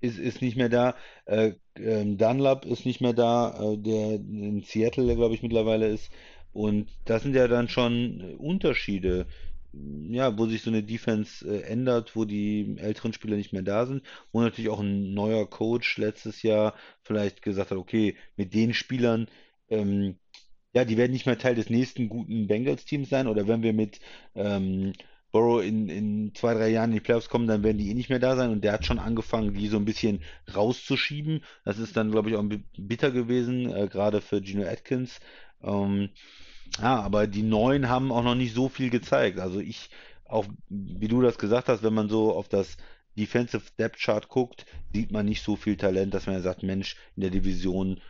Ist, ist nicht mehr da. Äh, ähm, Dunlap ist nicht mehr da, äh, der in Seattle, glaube ich, mittlerweile ist. Und das sind ja dann schon Unterschiede, ja, wo sich so eine Defense äh, ändert, wo die älteren Spieler nicht mehr da sind, wo natürlich auch ein neuer Coach letztes Jahr vielleicht gesagt hat, okay, mit den Spielern, ähm, ja, die werden nicht mehr Teil des nächsten guten Bengals-Teams sein, oder wenn wir mit ähm, Burrow in, in zwei, drei Jahren in die Playoffs kommen, dann werden die eh nicht mehr da sein. Und der hat schon angefangen, die so ein bisschen rauszuschieben. Das ist dann, glaube ich, auch bitter gewesen, äh, gerade für Gino Atkins. Ähm, ja, aber die Neuen haben auch noch nicht so viel gezeigt. Also ich, auch wie du das gesagt hast, wenn man so auf das Defensive Depth Chart guckt, sieht man nicht so viel Talent, dass man ja sagt, Mensch, in der Division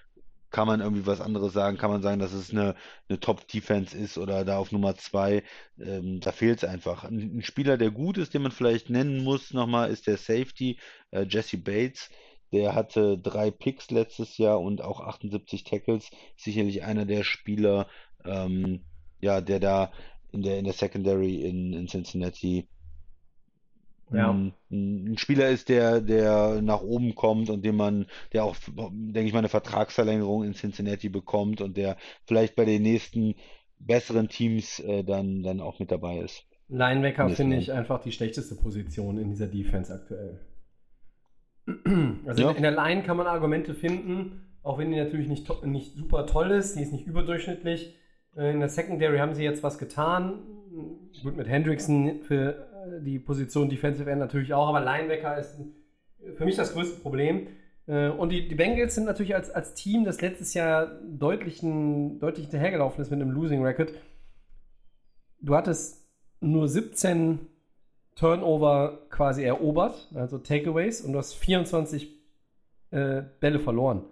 kann man irgendwie was anderes sagen? Kann man sagen, dass es eine, eine Top-Defense ist oder da auf Nummer zwei? Ähm, da fehlt es einfach. Ein, ein, Spieler, der gut ist, den man vielleicht nennen muss nochmal, ist der Safety, äh, Jesse Bates. Der hatte drei Picks letztes Jahr und auch 78 Tackles. Sicherlich einer der Spieler, ähm, ja, der da in der, in der Secondary in, in Cincinnati ja. ein, Spieler ist, der, der nach oben kommt und dem man, der auch, denke ich mal, eine Vertragsverlängerung in Cincinnati bekommt und der vielleicht bei den nächsten besseren Teams äh, dann, dann auch mit dabei ist. Linebacker finde ich einfach die schlechteste Position in dieser Defense aktuell. Also ja. in der Line kann man Argumente finden, auch wenn die natürlich nicht, nicht super toll ist, die ist nicht überdurchschnittlich. Äh, in der Secondary haben sie jetzt was getan. Gut, mit Hendrickson für die Position Defensive End natürlich auch, aber Linebacker ist für mich das größte Problem. Äh, und die, die Bengals sind natürlich als, als Team, das letztes Jahr deutlich, deutlich hinterhergelaufen ist mit einem Losing Record. Du hattest nur 17 Turnover quasi erobert, also Takeaways, und du hast 24 äh, Bälle verloren.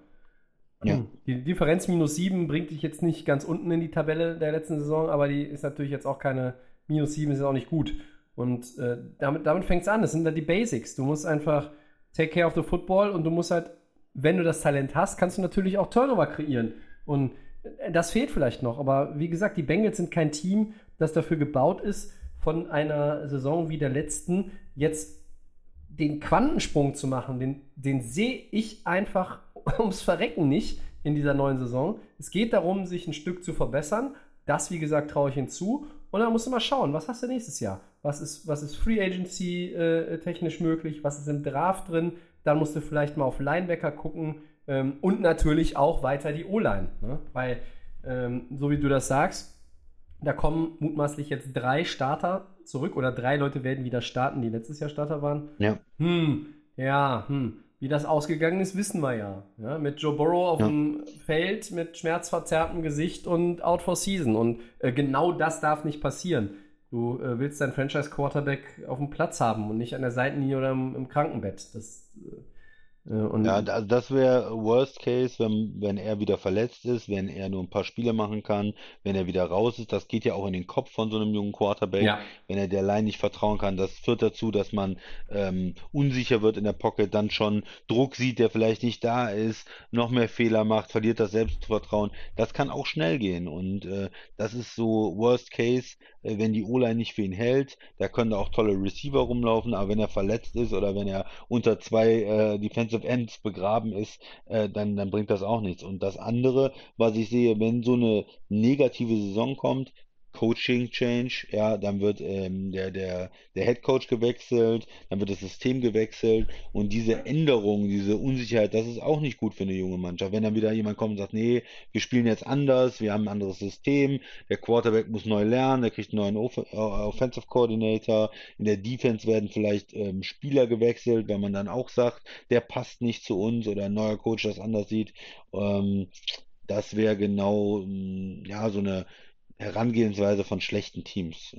Ja. Die Differenz minus 7 bringt dich jetzt nicht ganz unten in die Tabelle der letzten Saison, aber die ist natürlich jetzt auch keine minus 7, ist auch nicht gut. Und äh, damit, damit fängt es an. Das sind dann die Basics. Du musst einfach take care of the football und du musst halt, wenn du das Talent hast, kannst du natürlich auch Turnover kreieren. Und äh, das fehlt vielleicht noch. Aber wie gesagt, die Bengals sind kein Team, das dafür gebaut ist, von einer Saison wie der letzten jetzt den Quantensprung zu machen. Den, den sehe ich einfach [LAUGHS] ums Verrecken nicht in dieser neuen Saison. Es geht darum, sich ein Stück zu verbessern. Das, wie gesagt, traue ich hinzu. Und dann musst du mal schauen, was hast du nächstes Jahr? Was ist, was ist Free Agency äh, technisch möglich? Was ist im Draft drin? Dann musst du vielleicht mal auf Linebacker gucken. Ähm, und natürlich auch weiter die O-Line. Ne? Weil, ähm, so wie du das sagst, da kommen mutmaßlich jetzt drei Starter zurück oder drei Leute werden wieder starten, die letztes Jahr Starter waren. Ja. Hm, ja, hm. Wie das ausgegangen ist, wissen wir ja. ja mit Joe Burrow auf ja. dem Feld mit schmerzverzerrtem Gesicht und out for season. Und äh, genau das darf nicht passieren. Du äh, willst deinen Franchise-Quarterback auf dem Platz haben und nicht an der Seitenlinie oder im, im Krankenbett. Das äh, und ja, also das wäre Worst Case, wenn, wenn er wieder verletzt ist, wenn er nur ein paar Spiele machen kann, wenn er wieder raus ist. Das geht ja auch in den Kopf von so einem jungen Quarterback. Ja. Wenn er der Line nicht vertrauen kann, das führt dazu, dass man ähm, unsicher wird in der Pocket, dann schon Druck sieht, der vielleicht nicht da ist, noch mehr Fehler macht, verliert das Selbstvertrauen. Das kann auch schnell gehen und äh, das ist so Worst Case, äh, wenn die O-Line nicht für ihn hält. Da können da auch tolle Receiver rumlaufen, aber wenn er verletzt ist oder wenn er unter zwei äh, Defensive Ends begraben ist, äh, dann, dann bringt das auch nichts. Und das andere, was ich sehe, wenn so eine negative Saison kommt, Coaching Change, ja, dann wird ähm, der, der, der Head Coach gewechselt, dann wird das System gewechselt und diese Änderung, diese Unsicherheit, das ist auch nicht gut für eine junge Mannschaft. Wenn dann wieder jemand kommt und sagt, nee, wir spielen jetzt anders, wir haben ein anderes System, der Quarterback muss neu lernen, der kriegt einen neuen Off äh, Offensive Coordinator, in der Defense werden vielleicht ähm, Spieler gewechselt, wenn man dann auch sagt, der passt nicht zu uns oder ein neuer Coach das anders sieht. Ähm, das wäre genau mm, ja so eine Herangehensweise von schlechten Teams.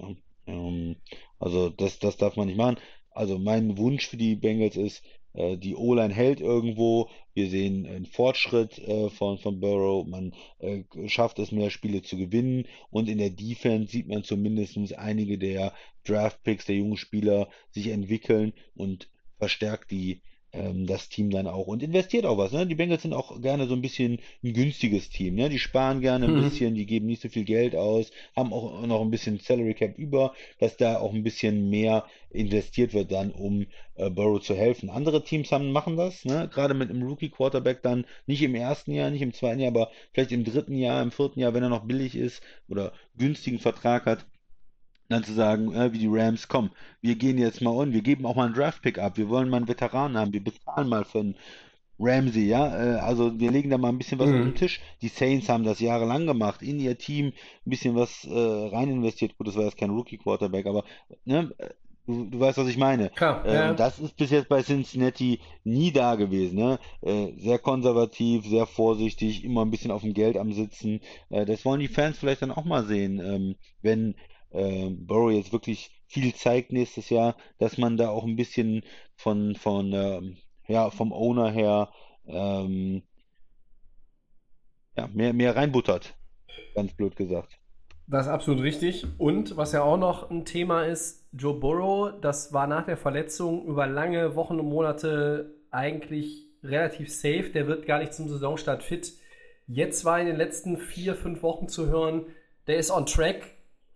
Ähm, also das, das darf man nicht machen. Also mein Wunsch für die Bengals ist, äh, die O-Line hält irgendwo. Wir sehen einen Fortschritt äh, von, von Burrow. Man äh, schafft es, mehr Spiele zu gewinnen. Und in der Defense sieht man zumindest einige der Draft-Picks der jungen Spieler sich entwickeln und verstärkt die ähm, das Team dann auch und investiert auch was. Ne? Die Bengals sind auch gerne so ein bisschen ein günstiges Team. Ne? Die sparen gerne ein Mhm. bisschen, die geben nicht so viel Geld aus, haben auch noch ein bisschen Salary Cap über, dass da auch ein bisschen mehr investiert wird dann, um äh, Burrow zu helfen. Andere Teams haben, machen das, ne? Gerade mit einem Rookie Quarterback dann nicht im ersten Jahr, nicht im zweiten Jahr, aber vielleicht im dritten Jahr, im vierten Jahr, wenn er noch billig ist oder günstigen Vertrag hat dann zu sagen, äh, wie die Rams, komm, wir gehen jetzt mal um, wir geben auch mal einen Draft-Pick ab, wir wollen mal einen Veteran haben, wir bezahlen mal für einen Ramsey, ja, äh, also wir legen da mal ein bisschen was auf den Mhm. Tisch. Die Saints haben das jahrelang gemacht, in ihr Team ein bisschen was äh, rein investiert. Gut, das war jetzt kein Rookie-Quarterback, aber ne, du, du weißt, was ich meine. Klar, Äh, ja. und das ist bis jetzt bei Cincinnati nie da gewesen, ne? Äh, sehr konservativ, sehr vorsichtig, immer ein bisschen auf dem Geld am Sitzen. Äh, das wollen die Fans vielleicht dann auch mal sehen, ähm, wenn äh, Burrow jetzt wirklich viel zeigt nächstes Jahr, dass man da auch ein bisschen von, von ähm, ja, vom Owner her ähm, ja, mehr, mehr reinbuttert, ganz blöd gesagt. Das ist absolut richtig. Und was ja auch noch ein Thema ist, Joe Burrow, das war nach der Verletzung über lange Wochen und Monate eigentlich relativ safe. Der wird gar nicht zum Saisonstart fit. Jetzt war in den letzten vier, fünf Wochen zu hören, der ist on track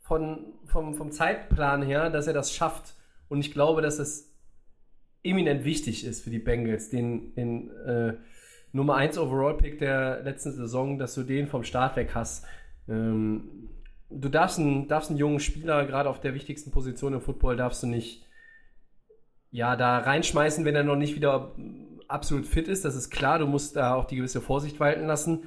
von, vom, vom Zeitplan her, dass er das schafft. Und ich glaube, dass es eminent wichtig ist für die Bengals, den, den äh, Nummer 1 Overall-Pick der letzten Saison, dass du den vom Start weg hast. Ähm, du darfst einen, darfst einen jungen Spieler, gerade auf der wichtigsten Position im Football, darfst du nicht ja, da reinschmeißen, wenn er noch nicht wieder absolut fit ist. Das ist klar, du musst da auch die gewisse Vorsicht walten lassen.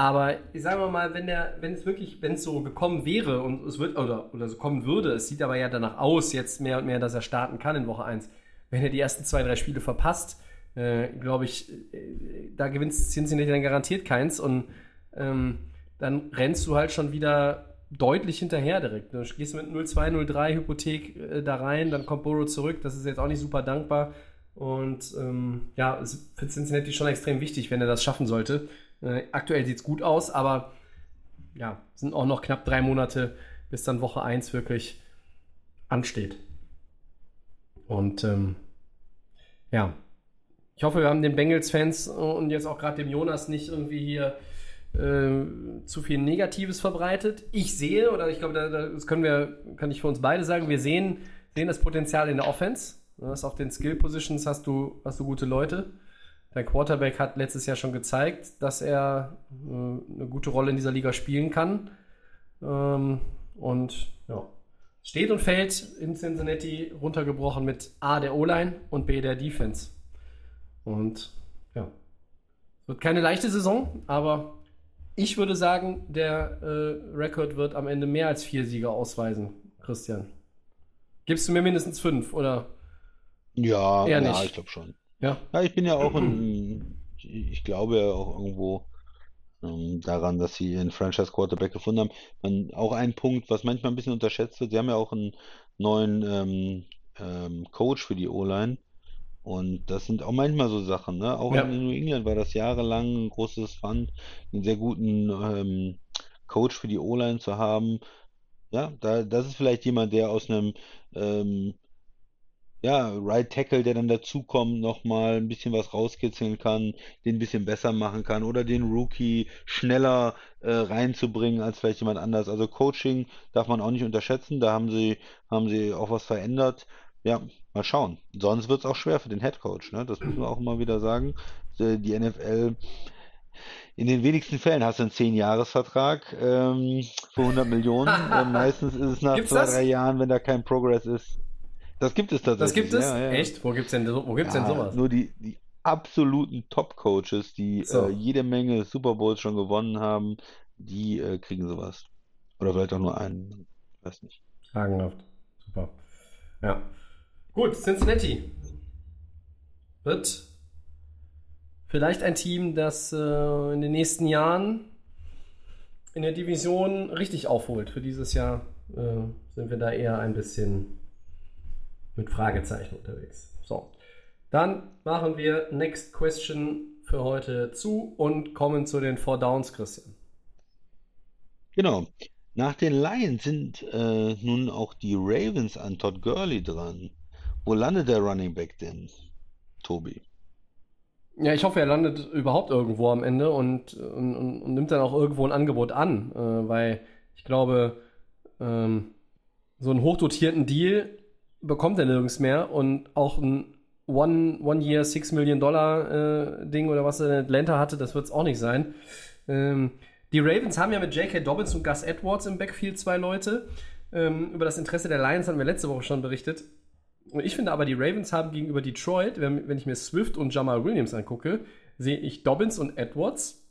Aber sagen wir mal, wenn der, wenn es wirklich, wenn es so gekommen wäre und es wird, oder, oder so kommen würde, es sieht aber ja danach aus, jetzt mehr und mehr, dass er starten kann in Woche 1. Wenn er die ersten zwei, drei Spiele verpasst, äh, glaube ich, äh, da gewinnt Cincinnati dann garantiert keins und ähm, dann rennst du halt schon wieder deutlich hinterher direkt. Du gehst mit 0-2, 0-3 Hypothek äh, da rein, dann kommt Burrow zurück, das ist jetzt auch nicht super dankbar. Und ähm, ja, es ist für Cincinnati schon extrem wichtig, wenn er das schaffen sollte. Äh, aktuell sieht es gut aus, aber ja, sind auch noch knapp drei Monate, bis dann Woche 1 wirklich ansteht. Und ähm, ja, ich hoffe, wir haben den Bengals-Fans und jetzt auch gerade dem Jonas nicht irgendwie hier äh, zu viel Negatives verbreitet. Ich sehe, oder ich glaube, da, das können wir, kann ich für uns beide sagen, wir sehen, sehen das Potenzial in der Offense. Du hast auf den Skill-Positions hast du, hast du gute Leute. Dein Quarterback hat letztes Jahr schon gezeigt, dass er äh, eine gute Rolle in dieser Liga spielen kann. Ähm, und ja, steht und fällt in Cincinnati runtergebrochen mit A der O-Line und B der Defense. Und ja, wird keine leichte Saison, aber ich würde sagen, der äh, Rekord wird am Ende mehr als vier Sieger ausweisen, Christian. Gibst du mir mindestens fünf, oder? Ja, Eher ja, ich glaube schon. Ja. Ja, ich bin ja auch ein, ich glaube ja auch irgendwo ähm, daran, dass sie einen Franchise Quarterback gefunden haben. Man, auch ein Punkt, was manchmal ein bisschen unterschätzt wird, sie haben ja auch einen neuen ähm, ähm, Coach für die O-Line. Und das sind auch manchmal so Sachen, ne? Auch Ja. in New England war das jahrelang ein großes Fund, einen sehr guten ähm, Coach für die O-Line zu haben. Ja, da, das ist vielleicht jemand, der aus einem ähm, ja, Right Tackle, der dann dazukommt, nochmal ein bisschen was rauskitzeln kann, den ein bisschen besser machen kann oder den Rookie schneller äh, reinzubringen als vielleicht jemand anders. Also Coaching darf man auch nicht unterschätzen, da haben sie, haben sie auch was verändert. Ja, mal schauen. Sonst wird es auch schwer für den Head Coach, ne? Das müssen wir auch immer wieder sagen. Äh, Die NFL, in den wenigsten Fällen hast du einen 10-Jahres-Vertrag ähm, für 100 Millionen. [LAUGHS] Äh, meistens ist es nach Gibt's zwei, das? drei Jahren, wenn da kein Progress ist. Das gibt es tatsächlich. Das gibt es? ja, ja. Echt? Wo gibt's denn, wo gibt's denn Ja, sowas? Nur die, die absoluten Top-Coaches, die So. äh, jede Menge Super Bowls schon gewonnen haben, die äh, kriegen sowas. Oder vielleicht auch nur einen. Weiß nicht. Sagenhaft. Super. Ja. Gut, Cincinnati wird vielleicht ein Team, das äh, in den nächsten Jahren in der Division richtig aufholt. Für dieses Jahr äh, sind wir da eher ein bisschen mit Fragezeichen unterwegs. So, dann machen wir Next Question für heute zu und kommen zu den Four Downs, Christian. Genau. Nach den Lions sind äh, nun auch die Ravens an Todd Gurley dran. Wo landet der Running Back denn, Tobi? Ja, ich hoffe, er landet überhaupt irgendwo am Ende und, und, und nimmt dann auch irgendwo ein Angebot an, äh, weil ich glaube, ähm, so einen hochdotierten Deal bekommt er nirgends mehr und auch ein One, One Year, Six Million Dollar äh, Ding oder was er in Atlanta hatte, das wird es auch nicht sein. Ähm, die Ravens haben ja mit J.K. Dobbins und Gus Edwards im Backfield zwei Leute. Ähm, über das Interesse der Lions hatten wir letzte Woche schon berichtet. Und ich finde aber, die Ravens haben gegenüber Detroit, wenn, wenn ich mir Swift und Jamal Williams angucke, sehe ich Dobbins und Edwards,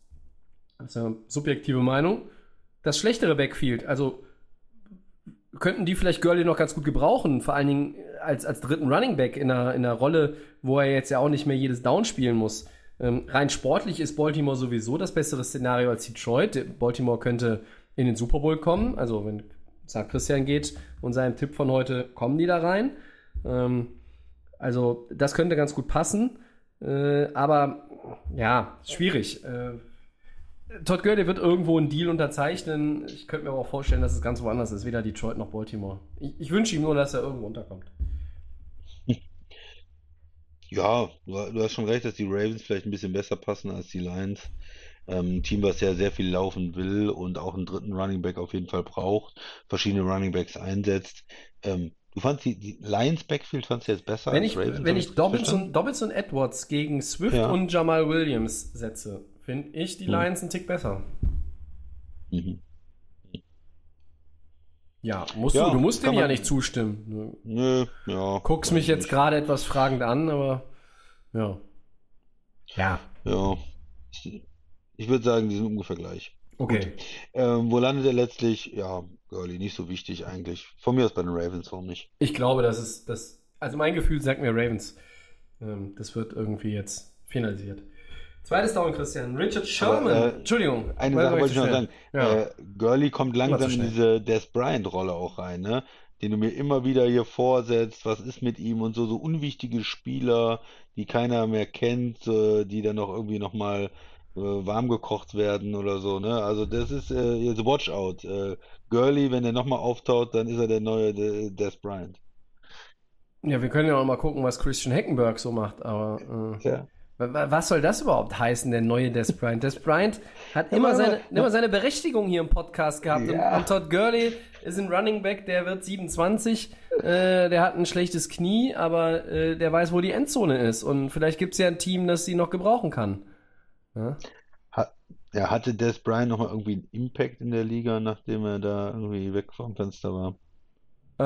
eine subjektive Meinung, das schlechtere Backfield. Also könnten die vielleicht Gurley noch ganz gut gebrauchen, vor allen Dingen als, als dritten Running Back in einer, in einer Rolle, wo er jetzt ja auch nicht mehr jedes Down spielen muss. Ähm, rein sportlich ist Baltimore sowieso das bessere Szenario als Detroit. Baltimore könnte in den Super Bowl kommen. Also wenn sagt Christian geht und seinem Tipp von heute kommen die da rein. Ähm, also das könnte ganz gut passen. Äh, aber ja, schwierig. Äh, Todd Gurley wird irgendwo einen Deal unterzeichnen. Ich könnte mir aber auch vorstellen, dass es ganz woanders ist, weder Detroit noch Baltimore. Ich, ich wünsche ihm nur, dass er irgendwo unterkommt. [LAUGHS] Ja, du, hast schon recht, dass die Ravens vielleicht ein bisschen besser passen als die Lions. Ähm, ein Team, was ja sehr viel laufen will und auch einen dritten Running Back auf jeden Fall braucht, verschiedene Running Backs einsetzt. Ähm, du fandst die, die Lions Backfield fandst du jetzt besser Wenn als ich, Ravens? wenn ich Dobbins und, Dobbins und Edwards gegen Swift Ja. und Jamal Williams setze, finde ich die Hm. Lions einen Tick besser. Mhm. Ja, musst Ja, du, du musst dem ja nicht zustimmen. Nö, ja. Guckst mich jetzt gerade etwas fragend an, aber ja. Ja, Ja. Ich, ich würde sagen, die sind ungefähr gleich. okay. Ähm, wo landet er letztlich? Ja, Gurley, nicht so wichtig eigentlich. Von mir aus bei den Ravens, warum nicht? Ich glaube, das ist das. Also mein Gefühl sagt mir Ravens. Ähm, das wird irgendwie jetzt finalisiert. Zweites Down, Christian. Richard Sherman. äh, Entschuldigung. Eine Sache wollte ich noch sagen. Ja. Äh, Gurley kommt langsam in diese Des Bryant-Rolle auch rein, ne? Den du mir immer wieder hier vorsetzt, was ist mit ihm und so, so unwichtige Spieler, die keiner mehr kennt, äh, die dann noch irgendwie nochmal äh, warm gekocht werden oder so, ne? Also das ist äh, jetzt Watch out. Äh, Gurley, wenn er nochmal auftaucht, dann ist er der neue De Des Bryant. ja, wir können ja auch mal gucken, was Christian Heckenberg so macht, aber äh, Tja. Wa- wa- was soll das überhaupt heißen, der neue Des Bryant? Des Bryant hat immer seine, immer seine Berechtigung hier im Podcast gehabt. Und, Ja. und Todd Gurley ist ein Running Back, der wird 27, äh, der hat ein schlechtes Knie, aber äh, der weiß, wo die Endzone ist. Und vielleicht gibt es ja ein Team, das sie noch gebrauchen kann. Ja? Ja, hatte Des Bryant nochmal irgendwie einen Impact in der Liga, nachdem er da irgendwie weg vom Fenster war? Äh,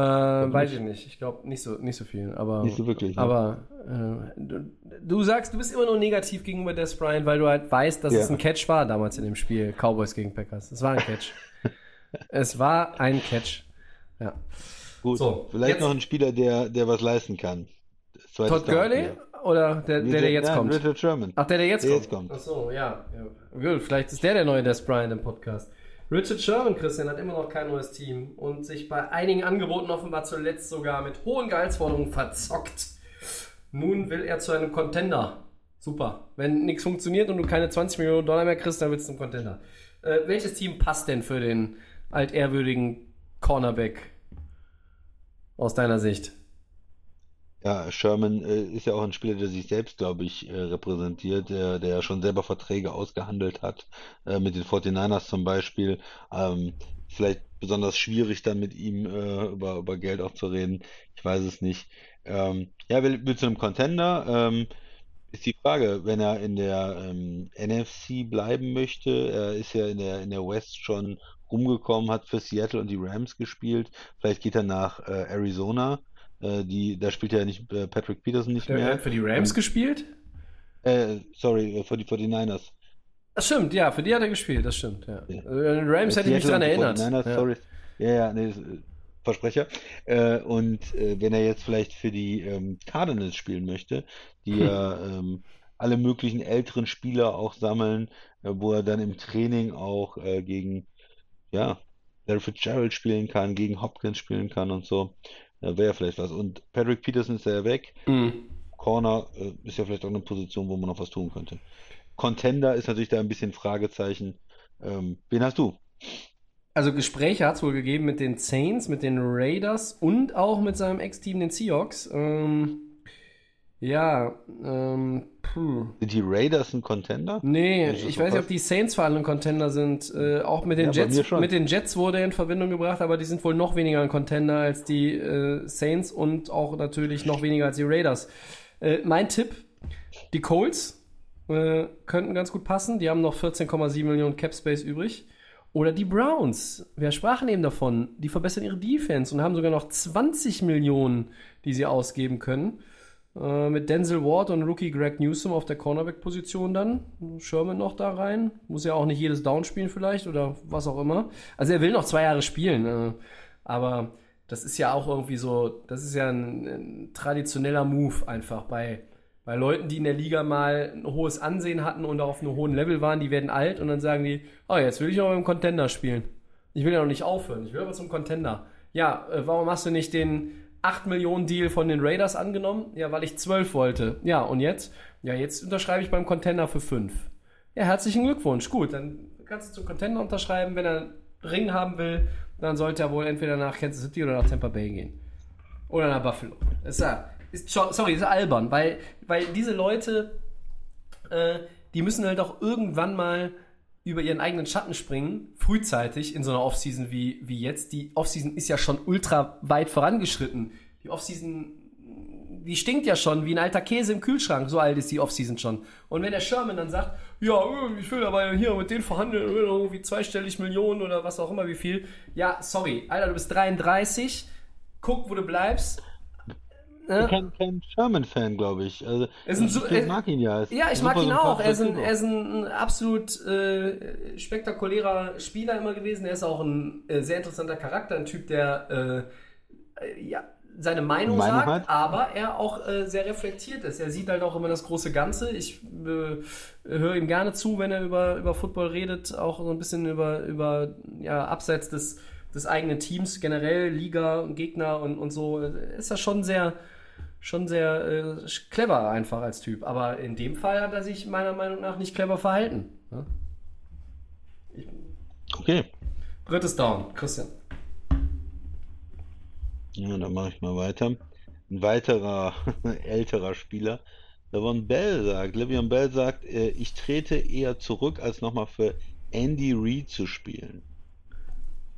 weiß ich nicht. Ich glaube nicht so, nicht so viel. Aber, Nicht so wirklich, ne? aber äh, du, du sagst, du bist immer nur negativ gegenüber Des Bryant, weil du halt weißt, dass Ja. es ein Catch war damals in dem Spiel Cowboys gegen Packers. Es war ein Catch. [LAUGHS] es war ein Catch. Ja. Gut, So, vielleicht jetzt- noch ein Spieler, der, der was leisten kann. Todd Gurley oder der, der, der jetzt nein, kommt? Richard Sherman. Ach, der, der jetzt Der kommt. jetzt kommt. Ach so, ja. ja. Gut, vielleicht ist der der neue Des Bryant im Podcast. Richard Sherman, Christian, hat immer noch kein neues Team und sich bei einigen Angeboten offenbar zuletzt sogar mit hohen Gehaltsforderungen verzockt. Nun will er zu einem Contender. Super. Wenn nichts funktioniert und du keine 20 Millionen Dollar mehr kriegst, dann willst du zum Contender. Äh, welches Team passt denn für den altehrwürdigen Cornerback aus deiner Sicht? Ja, Sherman äh, ist ja auch ein Spieler, der sich selbst, glaube ich, äh, repräsentiert, der, der schon selber Verträge ausgehandelt hat, äh, mit den 49ers zum Beispiel. Ähm, vielleicht besonders schwierig dann mit ihm über, über Geld auch zu reden. Ich weiß es nicht. Ähm, ja, will, will zu einem Contender. Ähm, ist die Frage, wenn er in der ähm, NFC bleiben möchte. Er ist ja in der, in der West schon rumgekommen, hat für Seattle und die Rams gespielt. Vielleicht geht er nach Arizona. Äh, die, da spielt ja nicht äh, Patrick Peterson nicht Der mehr. hat für die Rams Und- gespielt? Äh, sorry, äh, für die 49ers. Das stimmt, ja, für die hat er gespielt, das stimmt, ja. Ja. Äh, Rams hätte ich mich dran erinnert. 49ers, Ja. sorry. Ja, ja, nee, äh, Versprecher. Äh, und äh, wenn er jetzt vielleicht für die ähm, Cardinals spielen möchte, die Hm. [LAUGHS] ja ähm, alle möglichen älteren Spieler auch sammeln, äh, wo er dann im Training auch äh, gegen, ja, Larry Fitzgerald spielen kann, gegen Hopkins spielen kann und so, äh, wäre vielleicht was. Und Patrick Peterson ist ja weg. Mhm. Corner äh, ist ja vielleicht auch eine Position, wo man noch was tun könnte. Contender ist natürlich da ein bisschen Fragezeichen. Ähm, wen hast du? Also Gespräche hat es wohl gegeben mit den Saints, mit den Raiders und auch mit seinem Ex-Team, den Seahawks. Ähm, Ja, ähm, puh. Sind die Raiders ein Contender? Nee, ich weiß nicht, ob die Saints vor allem ein Contender sind. Äh, auch mit den Ja, Jets, mit den Jets wurde er in Verbindung gebracht, aber die sind wohl noch weniger ein Contender als die äh, Saints und auch natürlich noch weniger als die Raiders. Äh, mein Tipp, die Colts äh, könnten ganz gut passen. Die haben noch 14,7 Millionen Cap Space übrig. Oder die Browns. Wir sprachen eben davon. Die verbessern ihre Defense und haben sogar noch 20 Millionen, die sie ausgeben können. Äh, mit Denzel Ward und Rookie Greg Newsom auf der Cornerback-Position dann. Sherman noch da rein. Muss ja auch nicht jedes Down spielen vielleicht oder was auch immer. Also er will noch zwei Jahre spielen. Äh, aber das ist ja auch irgendwie so, das ist ja ein, ein traditioneller Move einfach bei, bei Leuten, die in der Liga mal ein hohes Ansehen hatten und auf einem hohen Level waren, die werden alt und dann sagen die, oh, jetzt will ich noch beim Contender spielen. Ich will ja noch nicht aufhören, ich will aber zum Contender. Ja, äh, warum hast du nicht den 8 Millionen Deal von den Raiders angenommen? Ja, weil ich 12 wollte. Ja, und jetzt? Ja, jetzt unterschreibe ich beim Contender für 5. Ja, herzlichen Glückwunsch. Gut, dann kannst du zum Contender unterschreiben. Wenn er einen Ring haben will, dann sollte er wohl entweder nach Kansas City oder nach Tampa Bay gehen. Oder nach Buffalo. Ist ja, ist, sorry, ist albern, weil, weil diese Leute, äh, die müssen halt auch irgendwann mal über ihren eigenen Schatten springen, frühzeitig in so einer Offseason wie, wie jetzt. Die Offseason ist ja schon ultra weit vorangeschritten. Die Offseason, die stinkt ja schon wie ein alter Käse im Kühlschrank. So alt ist die Offseason schon. Und wenn der Sherman dann sagt, ja, ich will aber hier mit denen verhandeln, irgendwie zweistellig Millionen oder was auch immer, wie viel. Ja, sorry, Alter, du bist 33, guck, wo du bleibst. Ich bin kein, kein Sherman-Fan, glaube ich. Also, ein ich, mag ihn ja. Ja, ich mag ihn auch. Er ist ein, er ist ein, absolut äh, spektakulärer Spieler immer gewesen. Er ist auch ein äh, sehr interessanter Charakter, ein Typ, der äh, ja, seine Meinung, Meinung sagt, hat. aber er auch äh, sehr reflektiert ist. Er sieht halt auch immer das große Ganze. Ich äh, höre ihm gerne zu, wenn er über, über Football redet, auch so ein bisschen über, über ja, abseits des, des eigenen Teams, generell Liga, Gegner und, und so. Ist er schon sehr schon sehr äh, clever einfach als Typ. Aber in dem Fall hat er sich meiner Meinung nach nicht clever verhalten. Ja? Okay. Drittes Down, Christian. Ja, dann mache ich mal weiter. Ein weiterer [LAUGHS] älterer Spieler, Le'Veon Bell sagt, Le'Veon Bell sagt, äh, ich trete eher zurück, als nochmal für Andy Reid zu spielen.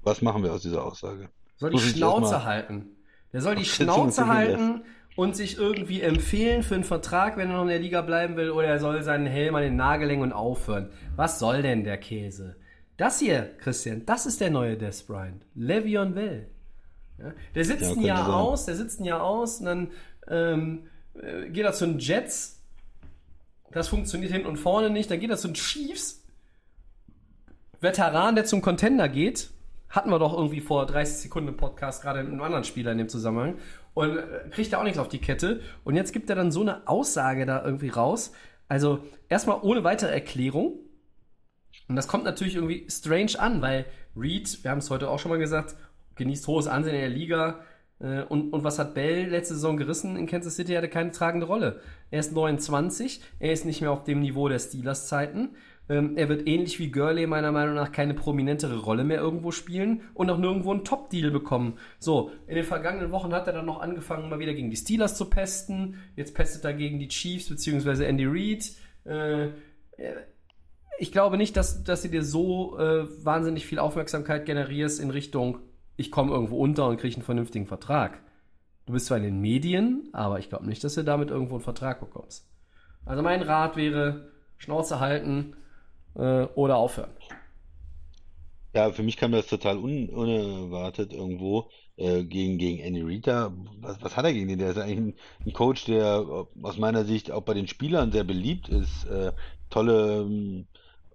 Was machen wir aus dieser Aussage? Soll die ich Schnauze halten. Der soll die Schnauze halten und sich irgendwie empfehlen für einen Vertrag, wenn er noch in der Liga bleiben will, oder er soll seinen Helm an den Nagel hängen und aufhören. Was soll denn der Käse? Das hier, Christian, das ist der neue Des Bryant. Le'Veon Bell. Ja, der sitzt Ja, ein Jahr sein. aus, der sitzt ein Jahr aus und dann ähm, äh, geht er zu den Jets. Das funktioniert hinten und vorne nicht. Dann geht er zu den Chiefs. Veteran, der zum Contender geht. Hatten wir doch irgendwie vor 30 Sekunden im Podcast, gerade mit einem anderen Spieler in dem Zusammenhang. Und äh, kriegt er auch nichts auf die Kette. Und jetzt gibt er dann so eine Aussage da irgendwie raus. Also erstmal ohne weitere Erklärung. Und das kommt natürlich irgendwie strange an, weil Reed, wir haben es heute auch schon mal gesagt, genießt hohes Ansehen in der Liga. Äh, Und, und was hat Bell letzte Saison gerissen in Kansas City? Er hatte keine tragende Rolle. Er ist 29, er ist nicht mehr auf dem Niveau der Steelers-Zeiten. Ähm, Er wird ähnlich wie Gurley meiner Meinung nach keine prominentere Rolle mehr irgendwo spielen und auch nirgendwo einen Top-Deal bekommen. So, in den vergangenen Wochen hat er dann noch angefangen, mal wieder gegen die Steelers zu pesten. Jetzt pestet er gegen die Chiefs beziehungsweise Andy Reid. Äh, ich glaube nicht, dass, dass du dir so äh, wahnsinnig viel Aufmerksamkeit generierst in Richtung, ich komme irgendwo unter und kriege einen vernünftigen Vertrag. Du bist zwar in den Medien, aber ich glaube nicht, dass du damit irgendwo einen Vertrag bekommst. Also mein Rat wäre, Schnauze halten äh, oder aufhören. Ja, für mich kam das total un unerwartet irgendwo äh, gegen, gegen Andy Reid da. Was, was hat er gegen den? Der ist eigentlich ein, ein Coach, der aus meiner Sicht auch bei den Spielern sehr beliebt ist, äh, tolle ähm,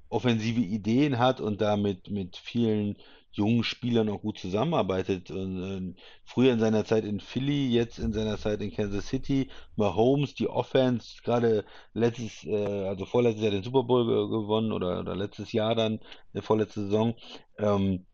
offensive Ideen hat und da mit, mit vielen jungen Spielern auch gut zusammenarbeitet. Und, äh, früher in seiner Zeit in Philly, jetzt in seiner Zeit in Kansas City, Mahomes, die Offense, gerade letztes, äh, also vorletztes Jahr den Super Bowl ge gewonnen oder, oder letztes Jahr dann, äh, vorletzte Saison. Ähm,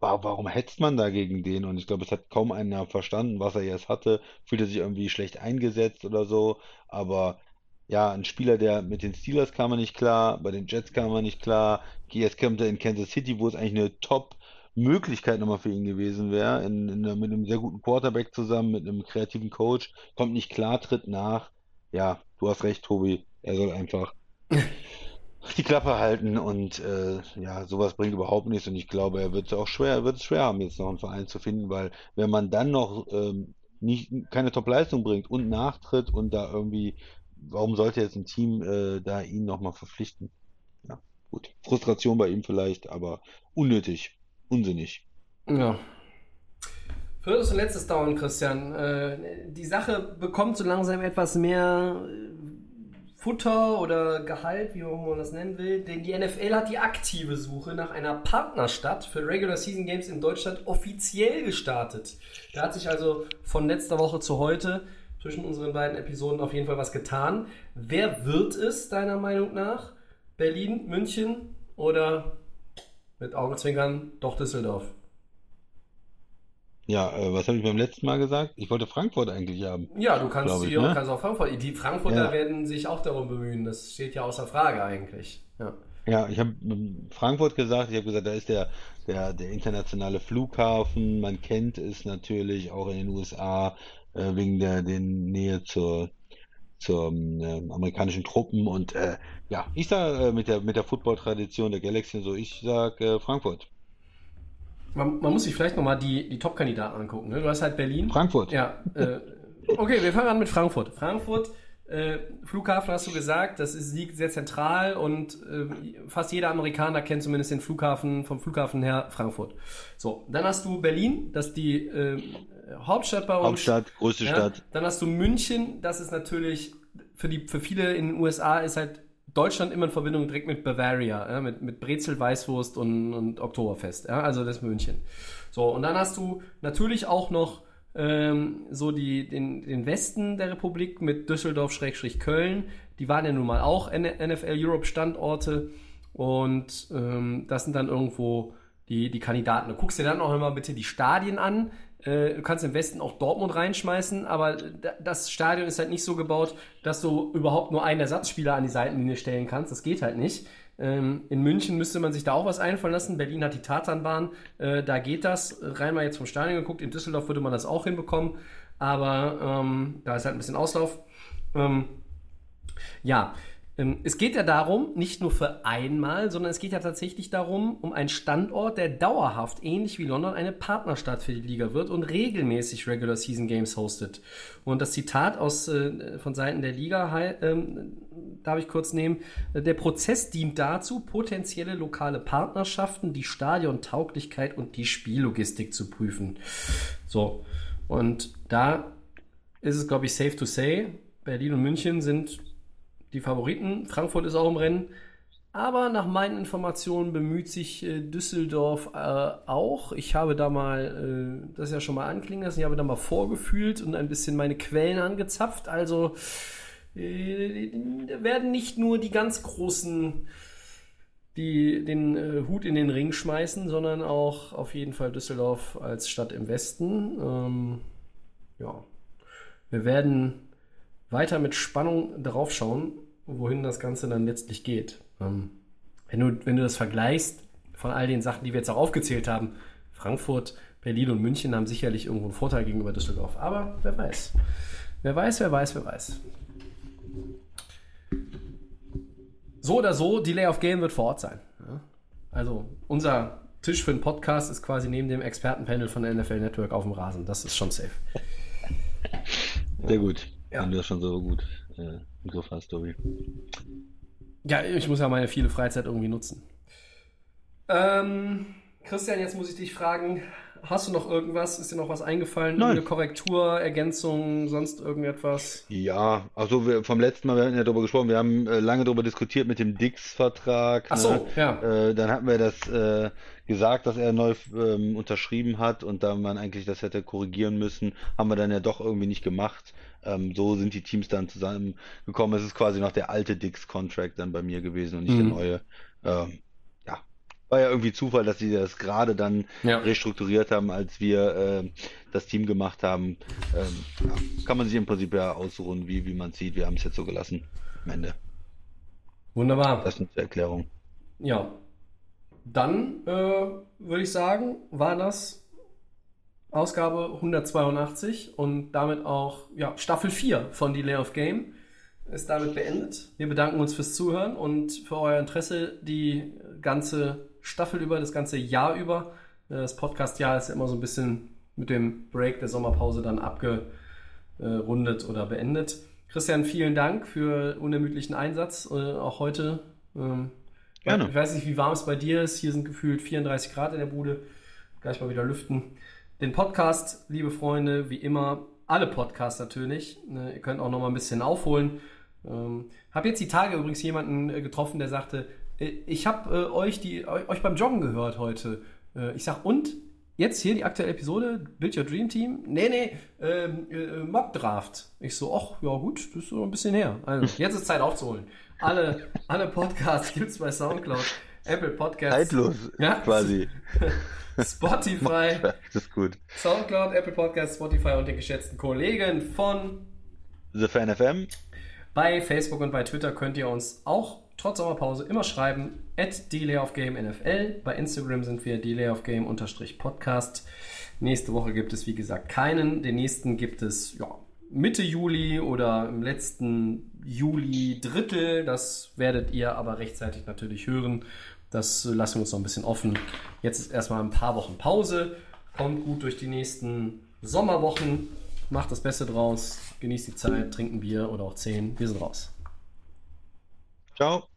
wa- warum hetzt man da gegen den? Und ich glaube, es hat kaum einer verstanden, was er jetzt hatte. Fühlte sich irgendwie schlecht eingesetzt oder so. Aber ja, ein Spieler, der mit den Steelers kam er nicht klar, bei den Jets kam er nicht klar. Jetzt kommt er in Kansas City, wo es eigentlich eine top Möglichkeit nochmal für ihn gewesen wäre, in, in, mit einem sehr guten Quarterback zusammen, mit einem kreativen Coach, kommt nicht klar, tritt nach. Ja, du hast recht, Tobi. Er soll einfach [LAUGHS] die Klappe halten und äh, ja, sowas bringt überhaupt nichts und ich glaube, er wird es auch schwer, er wird es schwer haben, jetzt noch einen Verein zu finden, weil wenn man dann noch ähm, nicht keine Top-Leistung bringt und nachtritt und da irgendwie, warum sollte jetzt ein Team äh, da ihn nochmal verpflichten? Ja, gut. Frustration bei ihm vielleicht, aber unnötig, unsinnig. Ja. Viertes und letztes Down, Christian. Äh, die Sache bekommt so langsam etwas mehr äh, Futter oder Gehalt, wie man das nennen will, denn die NFL hat die aktive Suche nach einer Partnerstadt für Regular Season Games in Deutschland offiziell gestartet. Da hat sich also von letzter Woche zu heute zwischen unseren beiden Episoden auf jeden Fall was getan. Wer wird es deiner Meinung nach? Berlin, München oder mit Augenzwinkern doch Düsseldorf? Ja, äh, was habe ich beim letzten Mal gesagt? Ich wollte Frankfurt eigentlich haben. Ja, du kannst, ich, die, ne? kannst auch Frankfurt. Die Frankfurter Ja. werden sich auch darum bemühen. Das steht ja außer Frage eigentlich. Ja. Ja, ich habe Frankfurt gesagt, ich habe gesagt, da ist der, der, der internationale Flughafen, man kennt es natürlich auch in den USA äh, wegen der, der Nähe zur, zur ähm, amerikanischen Truppen und äh, ja, ich sage äh, mit der, mit der Football-Tradition der Galaxy und so, ich sage äh, Frankfurt. Man, man muss sich vielleicht nochmal die, die Top-Kandidaten angucken. Ne? Du hast halt Berlin. Frankfurt. Ja. Äh, okay, wir fangen an mit Frankfurt. Frankfurt, äh, Flughafen hast du gesagt, das ist, liegt sehr zentral und äh, fast jeder Amerikaner kennt zumindest den Flughafen, vom Flughafen her Frankfurt. So, dann hast du Berlin, das ist die äh, Hauptstadt bei uns. Hauptstadt, größte Ja, Stadt. dann hast du München, das ist natürlich für die für viele in den USA ist halt Deutschland immer in Verbindung direkt mit Bavaria, ja, mit, mit Brezel, Weißwurst und, und Oktoberfest. Ja, also das ist München. So, und dann hast du natürlich auch noch ähm, so die, den, den Westen der Republik mit Düsseldorf-Köln. Die waren ja nun mal auch N- NFL Europe Standorte. Und ähm, das sind dann irgendwo die, die Kandidaten. Du guckst dir dann auch immer bitte die Stadien an. Äh, du kannst im Westen auch Dortmund reinschmeißen, aber da- das Stadion ist halt nicht so gebaut, dass du überhaupt nur einen Ersatzspieler an die Seitenlinie stellen kannst. Das geht halt nicht. Ähm, in München müsste man sich da auch was einfallen lassen. Berlin hat die Tatanbahn, äh, da geht das. Rein mal jetzt vom Stadion geguckt. In Düsseldorf würde man das auch hinbekommen, aber ähm, da ist halt ein bisschen Auslauf. Ähm, ja, es geht ja darum, nicht nur für einmal, sondern es geht ja tatsächlich darum, um einen Standort, der dauerhaft, ähnlich wie London, eine Partnerstadt für die Liga wird und regelmäßig Regular Season Games hostet. Und das Zitat aus, äh, von Seiten der Liga, ähm, darf ich kurz nehmen, der Prozess dient dazu, potenzielle lokale Partnerschaften, die Stadiontauglichkeit und die Spiellogistik zu prüfen. So, und da ist es, glaube ich, safe to say, Berlin und München sind die Favoriten. Frankfurt ist auch im Rennen. Aber nach meinen Informationen bemüht sich äh, Düsseldorf äh, auch. Ich habe da mal, äh, das ja schon mal anklingen lassen, ich habe da mal vorgefühlt und ein bisschen meine Quellen angezapft. Also äh, werden nicht nur die ganz großen die den äh, Hut in den Ring schmeißen, sondern auch auf jeden Fall Düsseldorf als Stadt im Westen. Ähm, ja, wir werden weiter mit Spannung darauf schauen, wohin das Ganze dann letztlich geht. Ähm, wenn, du, wenn du das vergleichst von all den Sachen, die wir jetzt auch aufgezählt haben, Frankfurt, Berlin und München haben sicherlich irgendwo einen Vorteil gegenüber Düsseldorf. Aber wer weiß. Wer weiß, wer weiß, wer weiß. So oder so, Delay of Game wird vor Ort sein. Also unser Tisch für den Podcast ist quasi neben dem Expertenpanel von der NFL Network auf dem Rasen. Das ist schon safe. Sehr gut, Ja. wenn du das schon so gut äh, im Griff hast, Tobi. Ja, ich muss ja meine viele Freizeit irgendwie nutzen. Ähm, Christian, jetzt muss ich dich fragen, hast du noch irgendwas? Ist dir noch was eingefallen? Nein. Irgendeine Korrektur, Ergänzung, sonst irgendetwas? Ja, also wir, vom letzten Mal, wir hatten ja darüber gesprochen, wir haben äh, lange darüber diskutiert mit dem Dix-Vertrag. Ach so, ne? ja. Äh, dann hatten wir das äh, gesagt, dass er neu ähm, unterschrieben hat und da man eigentlich das hätte korrigieren müssen, haben wir dann ja doch irgendwie nicht gemacht. Ähm, so sind die Teams dann zusammengekommen. Es ist quasi noch der alte Dix-Contract dann bei mir gewesen und nicht Mhm. der neue. Ähm, war ja irgendwie Zufall, dass sie das gerade dann Ja. restrukturiert haben, als wir äh, das Team gemacht haben. Ähm, ja, kann man sich im Prinzip ja ausruhen, wie, wie man sieht. Wir haben es jetzt so gelassen am Ende. Wunderbar. Das ist eine Erklärung. Ja. dann äh, würde ich sagen, war das Ausgabe 182 und damit auch ja, Staffel 4 von Delay of Game ist damit beendet. Wir bedanken uns fürs Zuhören und für euer Interesse die ganze Staffel über, das ganze Jahr über. Das Podcast-Jahr ist ja immer so ein bisschen mit dem Break der Sommerpause dann abgerundet oder beendet. Christian, vielen Dank für unermüdlichen Einsatz, äh, auch heute. Ähm, Gerne. Ich weiß nicht, wie warm es bei dir ist. Hier sind gefühlt 34 Grad in der Bude. Gleich mal wieder lüften. Den Podcast, liebe Freunde, wie immer, alle Podcasts natürlich. Ne, ihr könnt auch noch mal ein bisschen aufholen. Ähm, habe jetzt die Tage übrigens jemanden äh, getroffen, der sagte, äh, ich habe äh, euch, die, euch beim Joggen gehört heute. Äh, ich sag, und? Jetzt hier die aktuelle Episode, Build Your Dream Team? Nee, nee, ähm, äh, Mock Draft. Ich so, ach, ja gut, das ist so ein bisschen her. Also, [LAUGHS] jetzt ist Zeit aufzuholen. Alle, alle Podcasts gibt's bei Soundcloud, Apple Podcasts. Zeitlos, Ja. quasi. [LAUGHS] Spotify, [LAUGHS] Das ist gut. Soundcloud, Apple Podcasts, Spotify und den geschätzten Kollegen von The Fan FM. Bei Facebook und bei Twitter könnt ihr uns auch trotz Sommerpause immer schreiben. At NFL. Bei Instagram sind wir delayofgame-podcast. Nächste Woche gibt es, wie gesagt, keinen. Den nächsten gibt es ja, Mitte Juli oder im letzten Juli Drittel. Das werdet ihr aber rechtzeitig natürlich hören. Das lassen wir uns noch ein bisschen offen. Jetzt ist erstmal ein paar Wochen Pause. Kommt gut durch die nächsten Sommerwochen. Macht das Beste draus. Genießt die Zeit, trinkt ein Bier oder auch zehn. Wir sind raus. Chao.